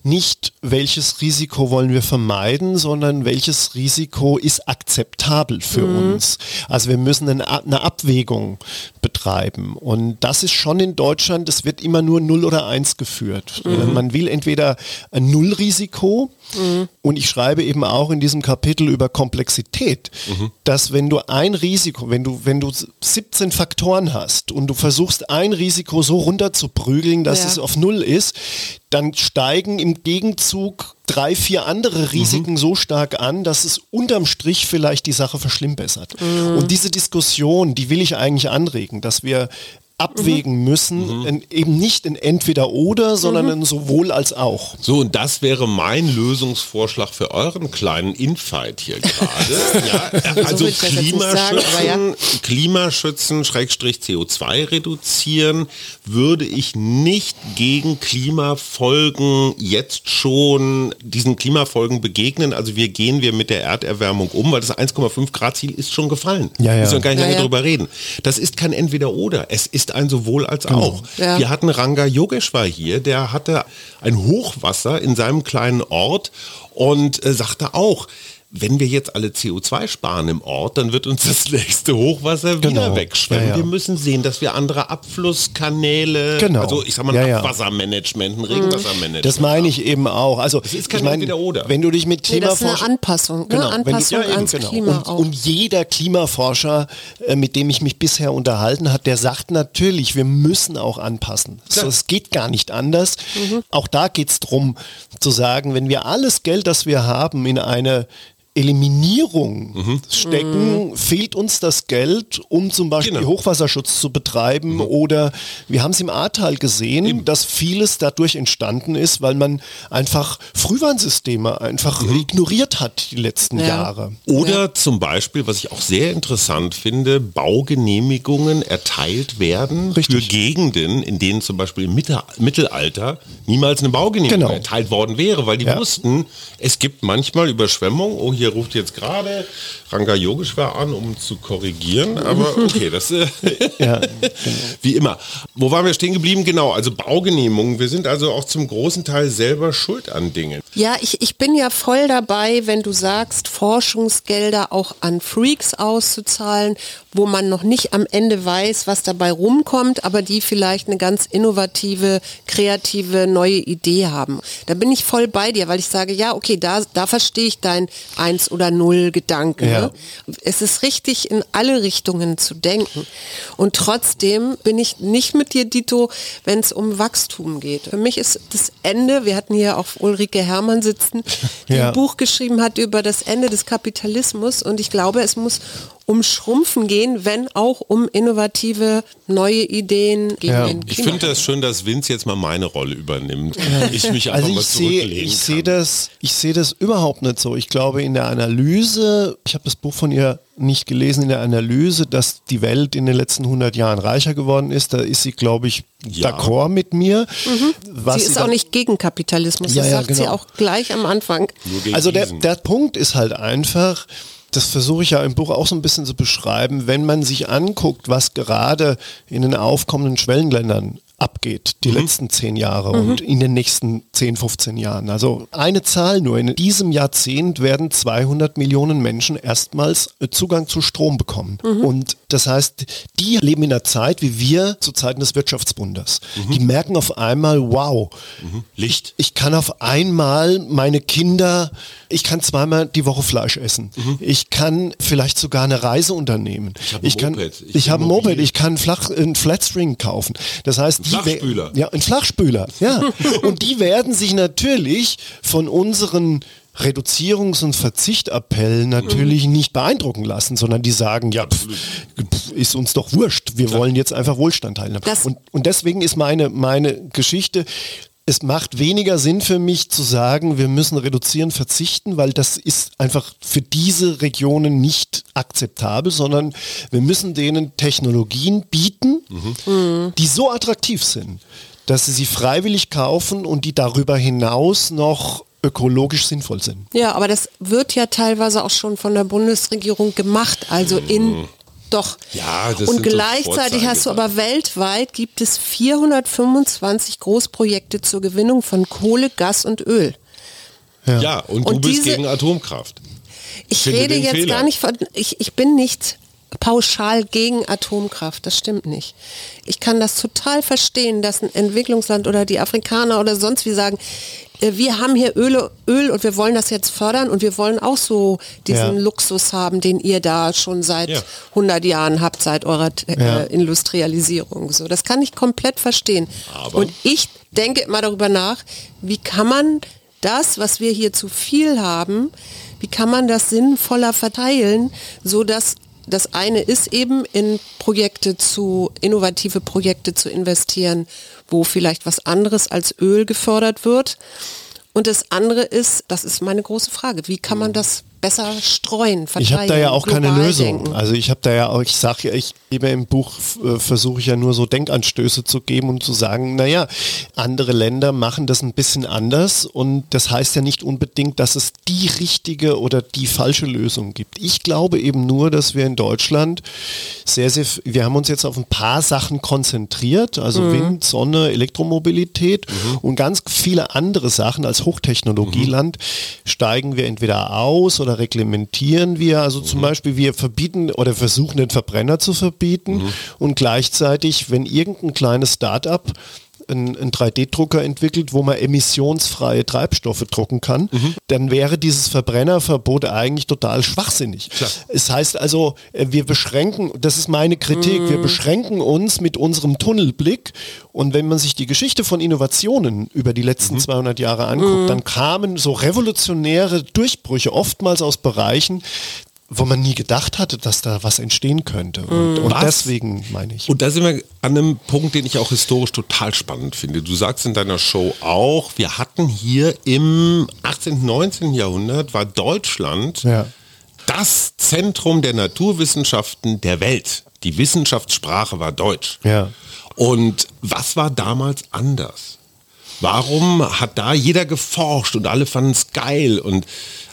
nicht welches Risiko wollen wir vermeiden, sondern welches Risiko ist akzeptabel für uns. Also wir müssen eine, Abwägung betreiben. Und das ist schon in Deutschland, es wird immer nur 0 oder 1 geführt. Man will entweder ein Nullrisiko und ich schreibe eben auch in diesem Kapitel über Komplexität, dass wenn du ein Risiko, wenn du, wenn du 17 Faktoren hast und du versuchst ein Risiko so runterzuprügeln, dass Ja. es auf Null ist, dann steigen im Gegenzug drei, vier andere Risiken so stark an, dass es unterm Strich vielleicht die Sache verschlimmbessert. Und diese Diskussion, die will ich eigentlich anregen, dass wir abwägen müssen, ein, eben nicht ein Entweder-Oder, sondern ein sowohl als auch. So, und das wäre mein Lösungsvorschlag für euren kleinen Infight hier gerade. ja, also sagen, aber ja. Klimaschützen, Klimaschützen, Schrägstrich CO2 reduzieren, würde ich nicht gegen Klimafolgen jetzt schon diesen Klimafolgen begegnen. Also wir gehen wir mit der Erderwärmung um, weil das 1,5 Grad Ziel ist schon gefallen. Ja, ja. Müssen wir gar nicht Ja, lange ja. drüber reden. Das ist kein Entweder-Oder. Es ist ein sowohl als auch. Ja. Wir hatten Ranga Yogeshwar hier, der hatte ein Hochwasser in seinem kleinen Ort und äh, sagte auch, wenn wir jetzt alle CO2 sparen im Ort, dann wird uns das nächste Hochwasser wieder Genau. wegschwemmen. Ja, ja. Wir müssen sehen, dass wir andere Abflusskanäle, Genau. also ich sag mal Ja, ja. Abwassermanagement, ein Regenwassermanagement. Das meine ich eben auch. Also ist kein ich meine, Entweder-Oder. wenn du dich mit Nee, das ist eine Anpassung, ne? Genau, wenn du- Anpassung ja, eben, ans genau. Klima und, auch. und jeder Klimaforscher, äh, mit dem ich mich bisher unterhalten hat, der sagt natürlich, wir müssen auch anpassen. So, es geht gar nicht anders. Mhm. Auch da geht es darum zu sagen, wenn wir alles Geld, das wir haben, in eine Eliminierung Mhm. stecken, fehlt uns das Geld, um zum Beispiel Genau. Hochwasserschutz zu betreiben oder wir haben es im Ahrtal gesehen, dass vieles dadurch entstanden ist, weil man einfach Frühwarnsysteme einfach ignoriert hat die letzten Ja. Jahre. Oder zum Beispiel, was ich auch sehr interessant finde, Baugenehmigungen erteilt werden Richtig. für Gegenden, in denen zum Beispiel im Mitte- Mittelalter niemals eine Baugenehmigung Genau. erteilt worden wäre, weil die Ja. wussten, es gibt manchmal Überschwemmungen. Oh, hier ruft jetzt gerade Ranga Yogeshwar an, um zu korrigieren, aber okay, das äh, Ja, wie immer. Wo waren wir stehen geblieben? Genau, also Baugenehmigungen. Wir sind also auch zum großen Teil selber schuld an Dingen. Ja, ich, ich bin ja voll dabei, wenn du sagst, Forschungsgelder auch an Freaks auszuzahlen, wo man noch nicht am Ende weiß, was dabei rumkommt, aber die vielleicht eine ganz innovative, kreative, neue Idee haben. Da bin ich voll bei dir, weil ich sage, ja, okay, da, da verstehe ich dein Eins- oder Null-Gedanke. Ja. Ne? Es ist richtig, in alle Richtungen zu denken. Und trotzdem bin ich nicht mit dir, Dito, wenn es um Wachstum geht. Für mich ist das Ende, wir hatten hier auch Ulrike Hermann sitzen, die Ja. ein Buch geschrieben hat über das Ende des Kapitalismus und ich glaube, es muss um Schrumpfen gehen, wenn auch um innovative neue Ideen gegen Ja. den Ich finde das schön, dass Vince jetzt mal meine Rolle übernimmt. Ich mich einfach Also mal ich sehe zurücklehnen ich sehe das ich sehe das überhaupt nicht so. Ich glaube in der Analyse, ich habe das Buch von ihr nicht gelesen in der Analyse, dass die Welt in den letzten 100 Jahren reicher geworden ist. Da ist sie, glaube ich, Ja. d'accord mit mir. Was Sie ist auch dann- nicht gegen Kapitalismus, Ja, das ja, sagt sie genau. auch gleich am Anfang. Also der, der Punkt ist halt einfach, das versuche ich ja im Buch auch so ein bisschen zu beschreiben, wenn man sich anguckt, was gerade in den aufkommenden Schwellenländern abgeht, die letzten zehn Jahre und in den nächsten 10, 15 Jahren. Also eine Zahl nur, in diesem Jahrzehnt werden 200 Millionen Menschen erstmals äh, Zugang zu Strom bekommen. Und das heißt, die leben in einer Zeit wie wir zu Zeiten des Wirtschaftswunders. Die merken auf einmal, wow, Licht. ich kann auf einmal meine Kinder, ich kann zweimal die Woche Fleisch essen. Ich kann vielleicht sogar eine Reise unternehmen. Ich hab ein kann, Moped. ich, Ich habe ein Moped, ich kann Flach, einen Flatstring kaufen. Das heißt, Flachspüler. Ja, ein Flachspüler. Ja. Und die werden sich natürlich von unseren Reduzierungs- und Verzichtappellen natürlich nicht beeindrucken lassen, sondern die sagen, ja, pf, pf, ist uns doch wurscht, wir wollen jetzt einfach Wohlstand teilnehmen. Das- Und, und deswegen ist meine, meine Geschichte, es macht weniger Sinn für mich zu sagen, wir müssen reduzieren, verzichten, weil das ist einfach für diese Regionen nicht akzeptabel, sondern wir müssen denen Technologien bieten, die so attraktiv sind, dass sie sie freiwillig kaufen und die darüber hinaus noch ökologisch sinnvoll sind. Ja, aber das wird ja teilweise auch schon von der Bundesregierung gemacht, also in doch. Ja, das Und gleichzeitig hast du aber weltweit gibt es 425 Großprojekte zur Gewinnung von Kohle, Gas und Öl. Ja, und, Und du bist diese- gegen Atomkraft. Ich Finde rede jetzt Fehler. gar nicht von, ich, ich bin nicht pauschal gegen Atomkraft, das stimmt nicht. Ich kann das total verstehen, dass ein Entwicklungsland oder die Afrikaner oder sonst wie sagen, äh, wir haben hier Öl, Öl und wir wollen das jetzt fördern und wir wollen auch so diesen Ja. Luxus haben, den ihr da schon seit Ja. 100 Jahren habt, seit eurer äh, Ja. Industrialisierung. So, das kann ich komplett verstehen. Aber- und ich denke immer darüber nach, wie kann man das, was wir hier zu viel haben, wie kann man das sinnvoller verteilen, so dass das eine ist eben in Projekte zu, innovative Projekte zu investieren, wo vielleicht was anderes als Öl gefördert wird. Und das andere ist, das ist meine große Frage, wie kann man das besser streuen, verteilen? Ich habe da ja auch keine Lösung. denken? Also ich habe da ja auch, ich sage ja, ich gebe im Buch, äh, versuche ich ja nur so Denkanstöße zu geben und zu sagen, naja, andere Länder machen das ein bisschen anders und das heißt ja nicht unbedingt, dass es die richtige oder die falsche Lösung gibt. Ich glaube eben nur, dass wir in Deutschland sehr, sehr, wir haben uns jetzt auf ein paar Sachen konzentriert, also Wind, Sonne, Elektromobilität und ganz viele andere Sachen als Hochtechnologieland steigen wir entweder aus oder reglementieren wir. Also zum Beispiel wir verbieten oder versuchen den Verbrenner zu verbieten und gleichzeitig, wenn irgendein kleines Start-up einen, einen 3D-Drucker entwickelt, wo man emissionsfreie Treibstoffe drucken kann, dann wäre dieses Verbrennerverbot eigentlich total schwachsinnig. Es heißt also, äh, wir beschränken, das ist meine Kritik, wir beschränken uns mit unserem Tunnelblick und wenn man sich die Geschichte von Innovationen über die letzten 200 Jahre anguckt, dann kamen so revolutionäre Durchbrüche oftmals aus Bereichen, wo man nie gedacht hatte, dass da was entstehen könnte. Und, und Was? deswegen meine ich. Und da sind wir an einem Punkt, den ich auch historisch total spannend finde. Du sagst in deiner Show auch, wir hatten hier im 18., 19. Jahrhundert war Deutschland Ja. das Zentrum der Naturwissenschaften der Welt. Die Wissenschaftssprache war Deutsch. Ja. Und was war damals anders? Warum hat da jeder geforscht und alle fanden es geil? Und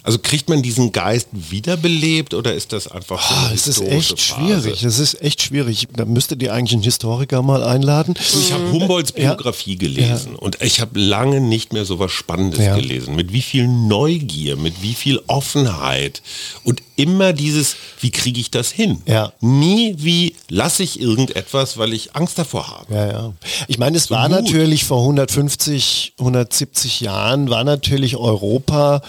also kriegt man diesen Geist wiederbelebt oder ist das einfach so Ah, es ist echt Phase? schwierig. Es ist echt schwierig. Da müsstet ihr eigentlich einen Historiker mal einladen. Ich habe Humboldts Biografie gelesen und ich habe lange nicht mehr so was Spannendes Ja. gelesen. Mit wie viel Neugier, mit wie viel Offenheit und immer dieses, wie kriege ich das hin? Ja. Nie wie lasse ich irgendetwas, weil ich Angst davor habe. Ja, ja. Ich meine, es war Mut. natürlich vor 150, 170 Jahren war natürlich Europa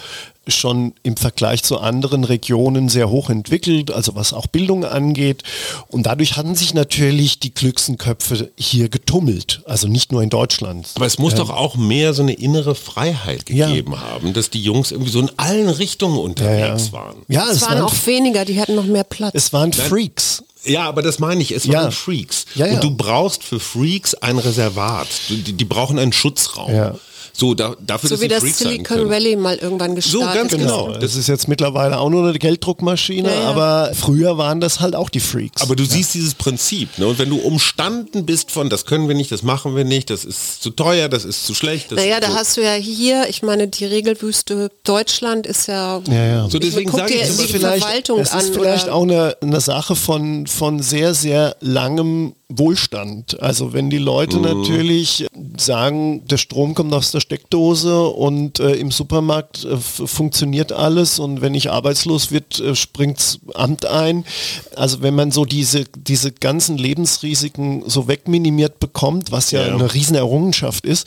schon im Vergleich zu anderen Regionen sehr hoch entwickelt, also was auch Bildung angeht. Und dadurch hatten sich natürlich die klügsten Köpfe hier getummelt, also nicht nur in Deutschland. Aber es muss ähm, doch auch mehr so eine innere Freiheit gegeben ja. haben, dass die Jungs irgendwie so in allen Richtungen unterwegs ja, waren. Ja, es, es waren, waren auch weniger, die hatten noch mehr Platz. Es waren Freaks. Ja, aber das meine ich, es waren Freaks. Und du brauchst für Freaks ein Reservat. Die, die brauchen einen Schutzraum. So, da, dafür, so wie das Silicon Valley mal irgendwann gestartet So, ganz genau. Das ist jetzt mittlerweile auch nur eine Gelddruckmaschine, ja, ja. aber früher waren das halt auch die Freaks. Aber du ja. siehst dieses Prinzip, ne? Und wenn du umstanden bist von, das können wir nicht, das machen wir nicht, das ist zu teuer, das ist zu schlecht. naja, da so. hast du ja hier, ich meine, die Regelwüste Deutschland ist ja... ja, ja. So deswegen sage ich, es ist vielleicht, es ist vielleicht auch eine, eine Sache von, von sehr, sehr langem Wohlstand. Also wenn die Leute mhm. natürlich sagen, der Strom kommt aus der Steckdose und äh, im Supermarkt äh, funktioniert alles und wenn ich arbeitslos wird, äh, springt's Amt ein. Also wenn man so diese, diese ganzen Lebensrisiken so wegminimiert bekommt, was ja, ja. eine riesen Errungenschaft ist,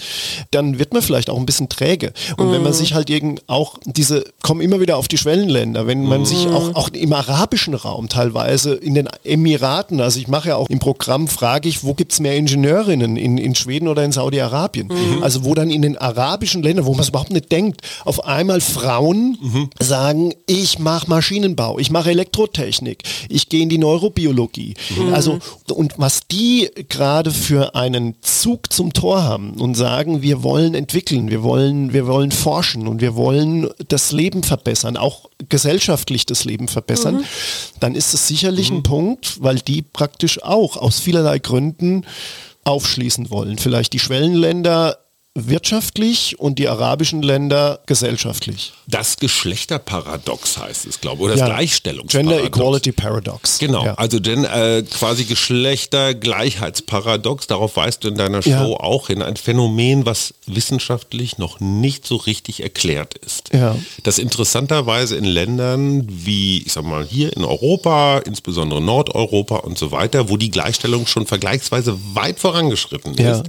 dann wird man vielleicht auch ein bisschen träge. Und mhm. wenn man mhm. sich halt irgend auch diese, kommen immer wieder auf die Schwellenländer, wenn man mhm. sich auch, auch im arabischen Raum teilweise, in den Emiraten, also ich mache ja auch im Programm frage ich, wo gibt es mehr Ingenieurinnen, in, in Schweden oder in Saudi-Arabien? Mhm. Also wo dann in den arabischen Ländern, wo man es überhaupt nicht denkt, auf einmal Frauen mhm. sagen, ich mache Maschinenbau, ich mache Elektrotechnik, ich gehe in die Neurobiologie. Mhm. Also und was die gerade für einen Zug zum Tor haben und sagen, wir wollen entwickeln, wir wollen, wir wollen forschen und wir wollen das Leben verbessern, auch gesellschaftlich das Leben verbessern, mhm. dann ist es sicherlich mhm. ein Punkt, weil die praktisch auch aus vielerlei Gründen aufschließen wollen. Vielleicht die Schwellenländer wirtschaftlich und die arabischen Länder gesellschaftlich. Das Geschlechterparadox heißt es, glaube ich, oder das ja, Gleichstellungsparadox. Gender Equality Paradox. Genau, ja. also denn äh, quasi Geschlechtergleichheitsparadox, darauf weist du in deiner Show ja. auch hin, ein Phänomen, was wissenschaftlich noch nicht so richtig erklärt ist. Ja. Das interessanterweise in Ländern wie, ich sag mal, hier in Europa, insbesondere Nordeuropa und so weiter, wo die Gleichstellung schon vergleichsweise weit vorangeschritten ist,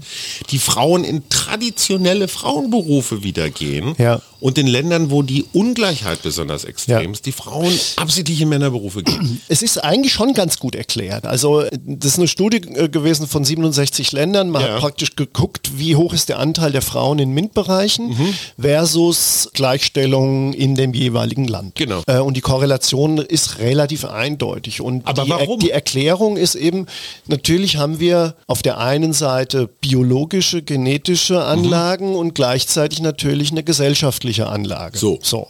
die Frauen in traditionellen traditionelle Frauenberufe wieder gehen. Ja. Und in Ländern, wo die Ungleichheit besonders extrem ja. ist, die Frauen absichtlich in Männerberufe gehen. Es ist eigentlich schon ganz gut erklärt. Also das ist eine Studie äh, gewesen von 67 Ländern. Man ja. hat praktisch geguckt, wie hoch ist der Anteil der Frauen in MINT-Bereichen mhm. versus Gleichstellung in dem jeweiligen Land. Genau. Äh, und die Korrelation ist relativ eindeutig. Und Aber die, warum? die Erklärung ist eben, natürlich haben wir auf der einen Seite biologische, genetische Anlagen, Anlagen und gleichzeitig natürlich eine gesellschaftliche Anlage. So. so.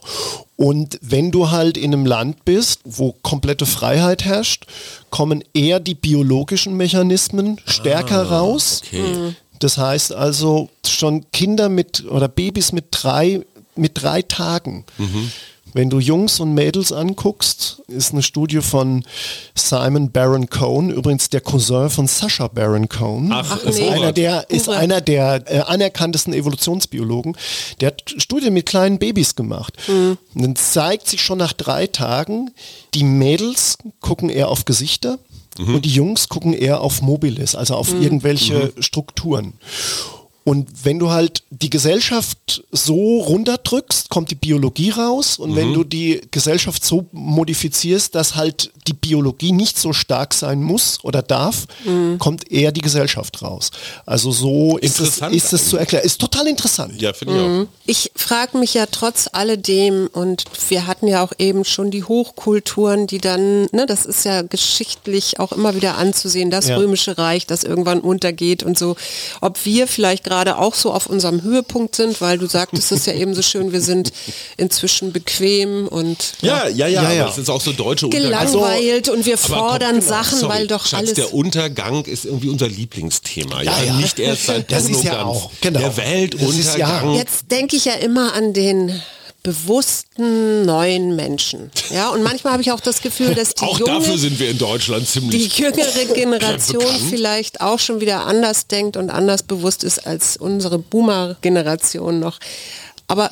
Und wenn du halt in einem Land bist, wo komplette Freiheit herrscht, kommen eher die biologischen Mechanismen stärker ah, raus. Okay. Mhm. Das heißt also schon Kinder mit oder Babys mit drei, mit drei Tagen. Mhm wenn du Jungs und Mädels anguckst, ist eine Studie von Simon Baron Cohen, übrigens der Cousin von Sascha Baron Cohen. Ach, ist nee. einer der, ist einer der äh, anerkanntesten Evolutionsbiologen. Der hat Studien mit kleinen Babys gemacht. Mhm. Und dann zeigt sich schon nach drei Tagen, die Mädels gucken eher auf Gesichter mhm. und die Jungs gucken eher auf Mobiles, also auf mhm. irgendwelche mhm. Strukturen. Und wenn du halt die Gesellschaft so runterdrückst, kommt die Biologie raus. Und mhm. wenn du die Gesellschaft so modifizierst, dass halt die Biologie nicht so stark sein muss oder darf, mhm. kommt eher die Gesellschaft raus. Also so ist es, ist es zu erklären. Ist total interessant. Ja, finde ich mhm. auch. Ich frage mich ja trotz alledem, und wir hatten ja auch eben schon die Hochkulturen, die dann, ne, das ist ja geschichtlich auch immer wieder anzusehen, das ja. Römische Reich, das irgendwann untergeht und so, ob wir vielleicht gerade auch so auf unserem Höhepunkt sind, weil du sagtest es ja eben so schön, wir sind inzwischen bequem und ja, ja, ja, ja, ja. das ist auch so deutsche gelangweilt also, und wir fordern komm, Sachen, sorry, weil doch Schatz, alles der Untergang ist irgendwie unser Lieblingsthema, ja, ja. nicht erst seit das ist ja auch genau. der Weltuntergang. Jetzt denke ich ja immer an den bewussten neuen Menschen. Ja, und manchmal habe ich auch das Gefühl, dass die auch junge, dafür sind wir in Deutschland ziemlich die jüngere Generation vielleicht auch schon wieder anders denkt und anders bewusst ist als unsere Boomer-Generation noch. Aber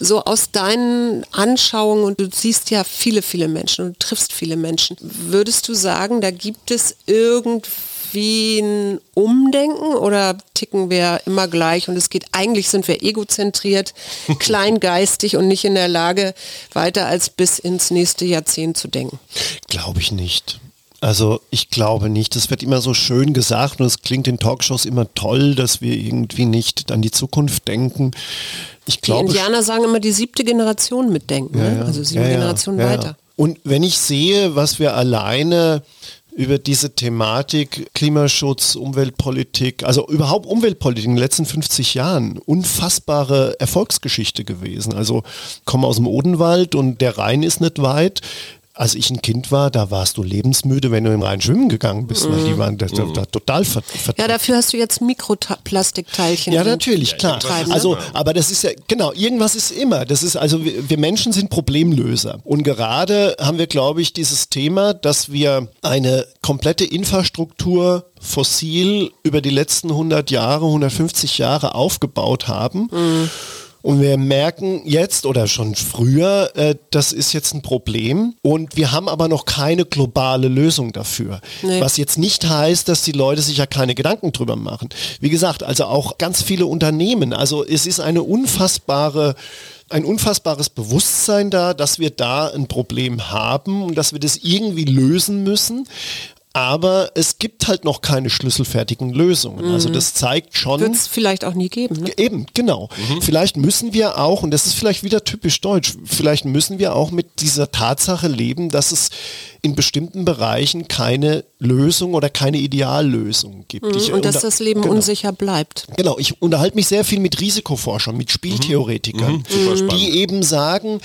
so aus deinen Anschauungen und du siehst ja viele, viele Menschen und triffst viele Menschen, würdest du sagen, da gibt es irgendwie irgendwie ein Umdenken oder ticken wir immer gleich und es geht, eigentlich sind wir egozentriert, kleingeistig und nicht in der Lage, weiter als bis ins nächste Jahrzehnt zu denken? Glaube ich nicht. Also ich glaube nicht. Es wird immer so schön gesagt und es klingt in Talkshows immer toll, dass wir irgendwie nicht an die Zukunft denken. Ich glaube, die Indianer sagen immer die siebte Generation mitdenken, ja, ne? also sieben ja, Generationen ja, weiter. Und wenn ich sehe, was wir alleine über diese Thematik Klimaschutz, Umweltpolitik, also überhaupt Umweltpolitik in den letzten 50 Jahren, unfassbare Erfolgsgeschichte gewesen. Also komme aus dem Odenwald und der Rhein ist nicht weit als ich ein Kind war, da warst du lebensmüde, wenn du im Rhein schwimmen gegangen bist, weil die waren da, da, da total ver, ver Ja, dafür hast du jetzt Mikroplastikteilchen. Ja, natürlich, klar. treiben, ne? Also, aber das ist ja, genau, irgendwas ist immer. Das ist, also wir, wir Menschen sind Problemlöser. Und gerade haben wir, glaube ich, dieses Thema, dass wir eine komplette Infrastruktur fossil über die letzten 100 Jahre, 150 Jahre aufgebaut haben. Und wir merken jetzt oder schon früher, äh, das ist jetzt ein Problem. Und wir haben aber noch keine globale Lösung dafür. Nee. Was jetzt nicht heißt, dass die Leute sich ja keine Gedanken drüber machen. Wie gesagt, also auch ganz viele Unternehmen. Also es ist eine unfassbare ein unfassbares Bewusstsein da, dass wir da ein Problem haben und dass wir das irgendwie lösen müssen. Aber es gibt halt noch keine schlüsselfertigen Lösungen. Also das zeigt schon. Wird es vielleicht auch nie geben. Ne? Eben, genau. Vielleicht müssen wir auch, und das ist vielleicht wieder typisch deutsch, vielleicht müssen wir auch mit dieser Tatsache leben, dass es in bestimmten Bereichen keine Lösung oder keine Ideallösung gibt. Ich Und dass das Leben genau. unsicher bleibt. Genau, ich unterhalte mich sehr viel mit Risikoforschern, mit Spieltheoretikern, die eben sagen,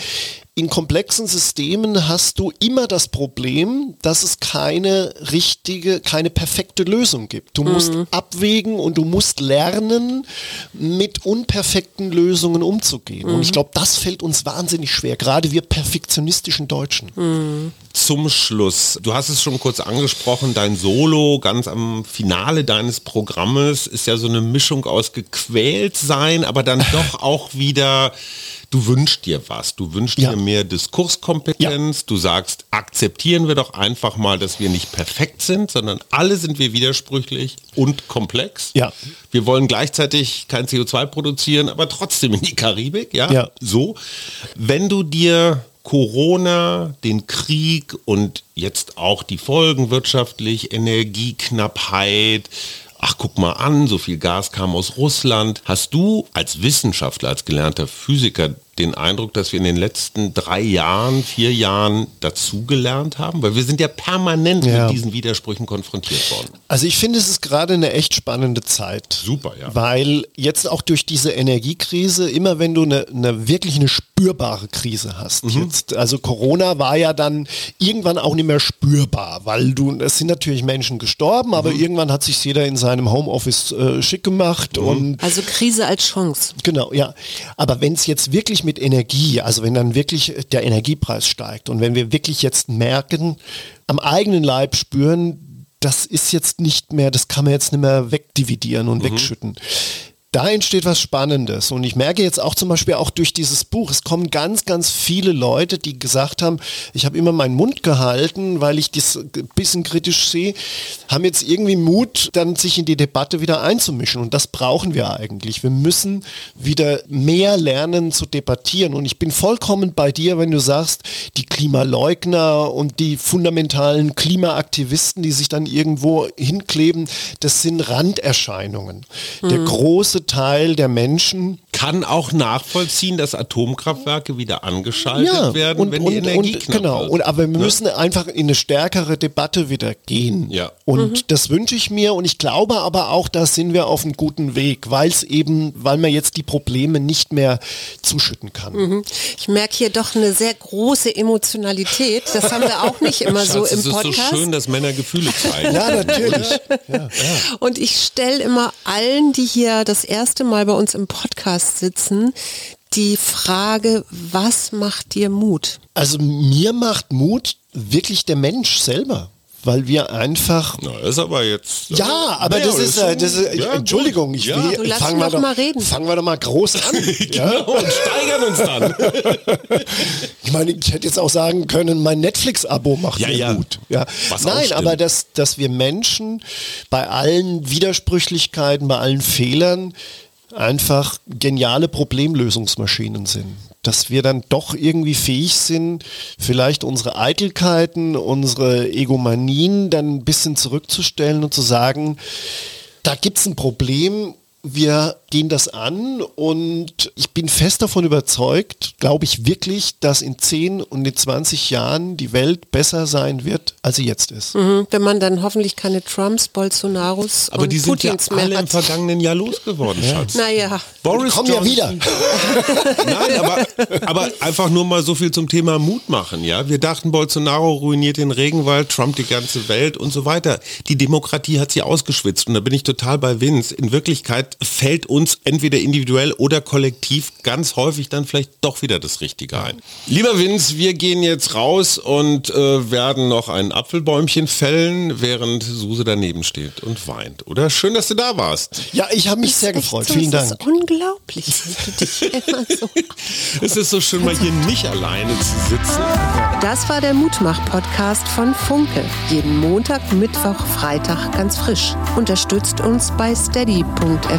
in komplexen Systemen hast du immer das Problem, dass es keine richtige, keine perfekte Lösung gibt. Du musst abwägen und du musst lernen, mit unperfekten Lösungen umzugehen. Und ich glaube, das fällt uns wahnsinnig schwer, gerade wir perfektionistischen Deutschen. Zum Schluss, du hast es schon kurz angesprochen, dein Solo ganz am Finale deines Programmes ist ja so eine Mischung aus gequält sein, aber dann doch auch wieder, du wünschst dir was, du wünschst Ja. dir mehr Diskurskompetenz, du sagst, akzeptieren wir doch einfach mal, dass wir nicht perfekt sind, sondern alle sind wir widersprüchlich und komplex. Ja. Wir wollen gleichzeitig kein CO2 produzieren, aber trotzdem in die Karibik, ja? Ja. So. Wenn du dir Corona, den Krieg und jetzt auch die Folgen wirtschaftlich, Energieknappheit, ach guck mal an, so viel Gas kam aus Russland. Hast du als Wissenschaftler, als gelernter Physiker den Eindruck, dass wir in den letzten drei Jahren, vier Jahren dazugelernt haben? Weil wir sind ja permanent Ja. mit diesen Widersprüchen konfrontiert worden. Also ich finde, es ist gerade eine echt spannende Zeit. Super, ja. Weil jetzt auch durch diese Energiekrise, immer wenn du eine, eine wirklich eine spürbare Krise hast, Mhm. jetzt, also Corona war ja dann irgendwann auch nicht mehr spürbar, weil du, es sind natürlich Menschen gestorben, aber Mhm. irgendwann hat sich jeder in seinem Homeoffice äh, schick gemacht Mhm. und Also Krise als Chance. Genau, ja. Aber wenn es jetzt wirklich mit Energie, also wenn dann wirklich der Energiepreis steigt und wenn wir wirklich jetzt merken, am eigenen Leib spüren, das ist jetzt nicht mehr, das kann man jetzt nicht mehr wegdividieren und wegschütten. Da entsteht was Spannendes. Und ich merke jetzt auch zum Beispiel auch durch dieses Buch, es kommen ganz, ganz viele Leute, die gesagt haben, ich habe immer meinen Mund gehalten, weil ich das ein bisschen kritisch sehe, haben jetzt irgendwie Mut, dann sich in die Debatte wieder einzumischen. Und das brauchen wir eigentlich. Wir müssen wieder mehr lernen zu debattieren. Und ich bin vollkommen bei dir, wenn du sagst, die Klimaleugner und die fundamentalen Klimaaktivisten, die sich dann irgendwo hinkleben, das sind Randerscheinungen. Der große Teil der Menschen Kann auch nachvollziehen, dass Atomkraftwerke wieder angeschaltet werden, und, wenn die und, Energie und, knapp genau. wird. Und, aber wir müssen einfach in eine stärkere Debatte wieder gehen. Ja. Und das wünsche ich mir und ich glaube aber auch, da sind wir auf einem guten Weg, weil es eben, weil man jetzt die Probleme nicht mehr zuschütten kann. Mhm. Ich merke hier doch eine sehr große Emotionalität. Das haben wir auch nicht immer so Schatz, im es ist so Podcast. schön, dass Männer Gefühle zeigen. Ja, natürlich. Und ich stelle immer allen, die hier das erste Mal bei uns im Podcast sitzen, die Frage, was macht dir Mut? Also mir macht Mut wirklich der Mensch selber. weil wir einfach. Na, ist aber jetzt. Ja, aber das ist, äh, das ist ja, Entschuldigung, ich Ja. will, Du, lass fangen wir doch mal reden. Fangen wir doch mal groß an. ja? Genau, und steigern uns dann. Ich meine, ich hätte jetzt auch sagen können, mein Netflix-Abo macht Ja, mir ja. gut. Ja. Was Nein, aber dass, dass wir Menschen bei allen Widersprüchlichkeiten, bei allen Fehlern einfach geniale Problemlösungsmaschinen sind. Dass wir dann doch irgendwie fähig sind, vielleicht unsere Eitelkeiten, unsere Egomanien dann ein bisschen zurückzustellen und zu sagen, da gibt es ein Problem, wir gehen das an und ich bin fest davon überzeugt, glaube ich wirklich, dass in 10 und in 20 Jahren die Welt besser sein wird, als sie jetzt ist. Mhm, Wenn man dann hoffentlich keine Trumps, Bolsonaros Aber und die sind ja Putins alle im hat. vergangenen Jahr losgeworden, Schatz. Naja, Boris Komm ja wieder. Nein, aber, aber einfach nur mal so viel zum Thema Mut machen, ja. Wir dachten, Bolsonaro ruiniert den Regenwald, Trump die ganze Welt und so weiter. Die Demokratie hat sie ausgeschwitzt und da bin ich total bei Vince. In Wirklichkeit fällt uns entweder individuell oder kollektiv ganz häufig dann vielleicht doch wieder das Richtige ein. Lieber Vince, wir gehen jetzt raus und äh, werden noch ein Apfelbäumchen fällen, während Suse daneben steht und weint. Oder? Schön, dass du da warst. Ja, ich habe mich das sehr gefreut. so, Vielen das Dank. ist unglaublich, so Es ist so schön, mal hier nicht alleine zu sitzen. Das war der Mutmach-Podcast von Funke. Jeden Montag, Mittwoch, Freitag ganz frisch. Unterstützt uns bei steady.fm,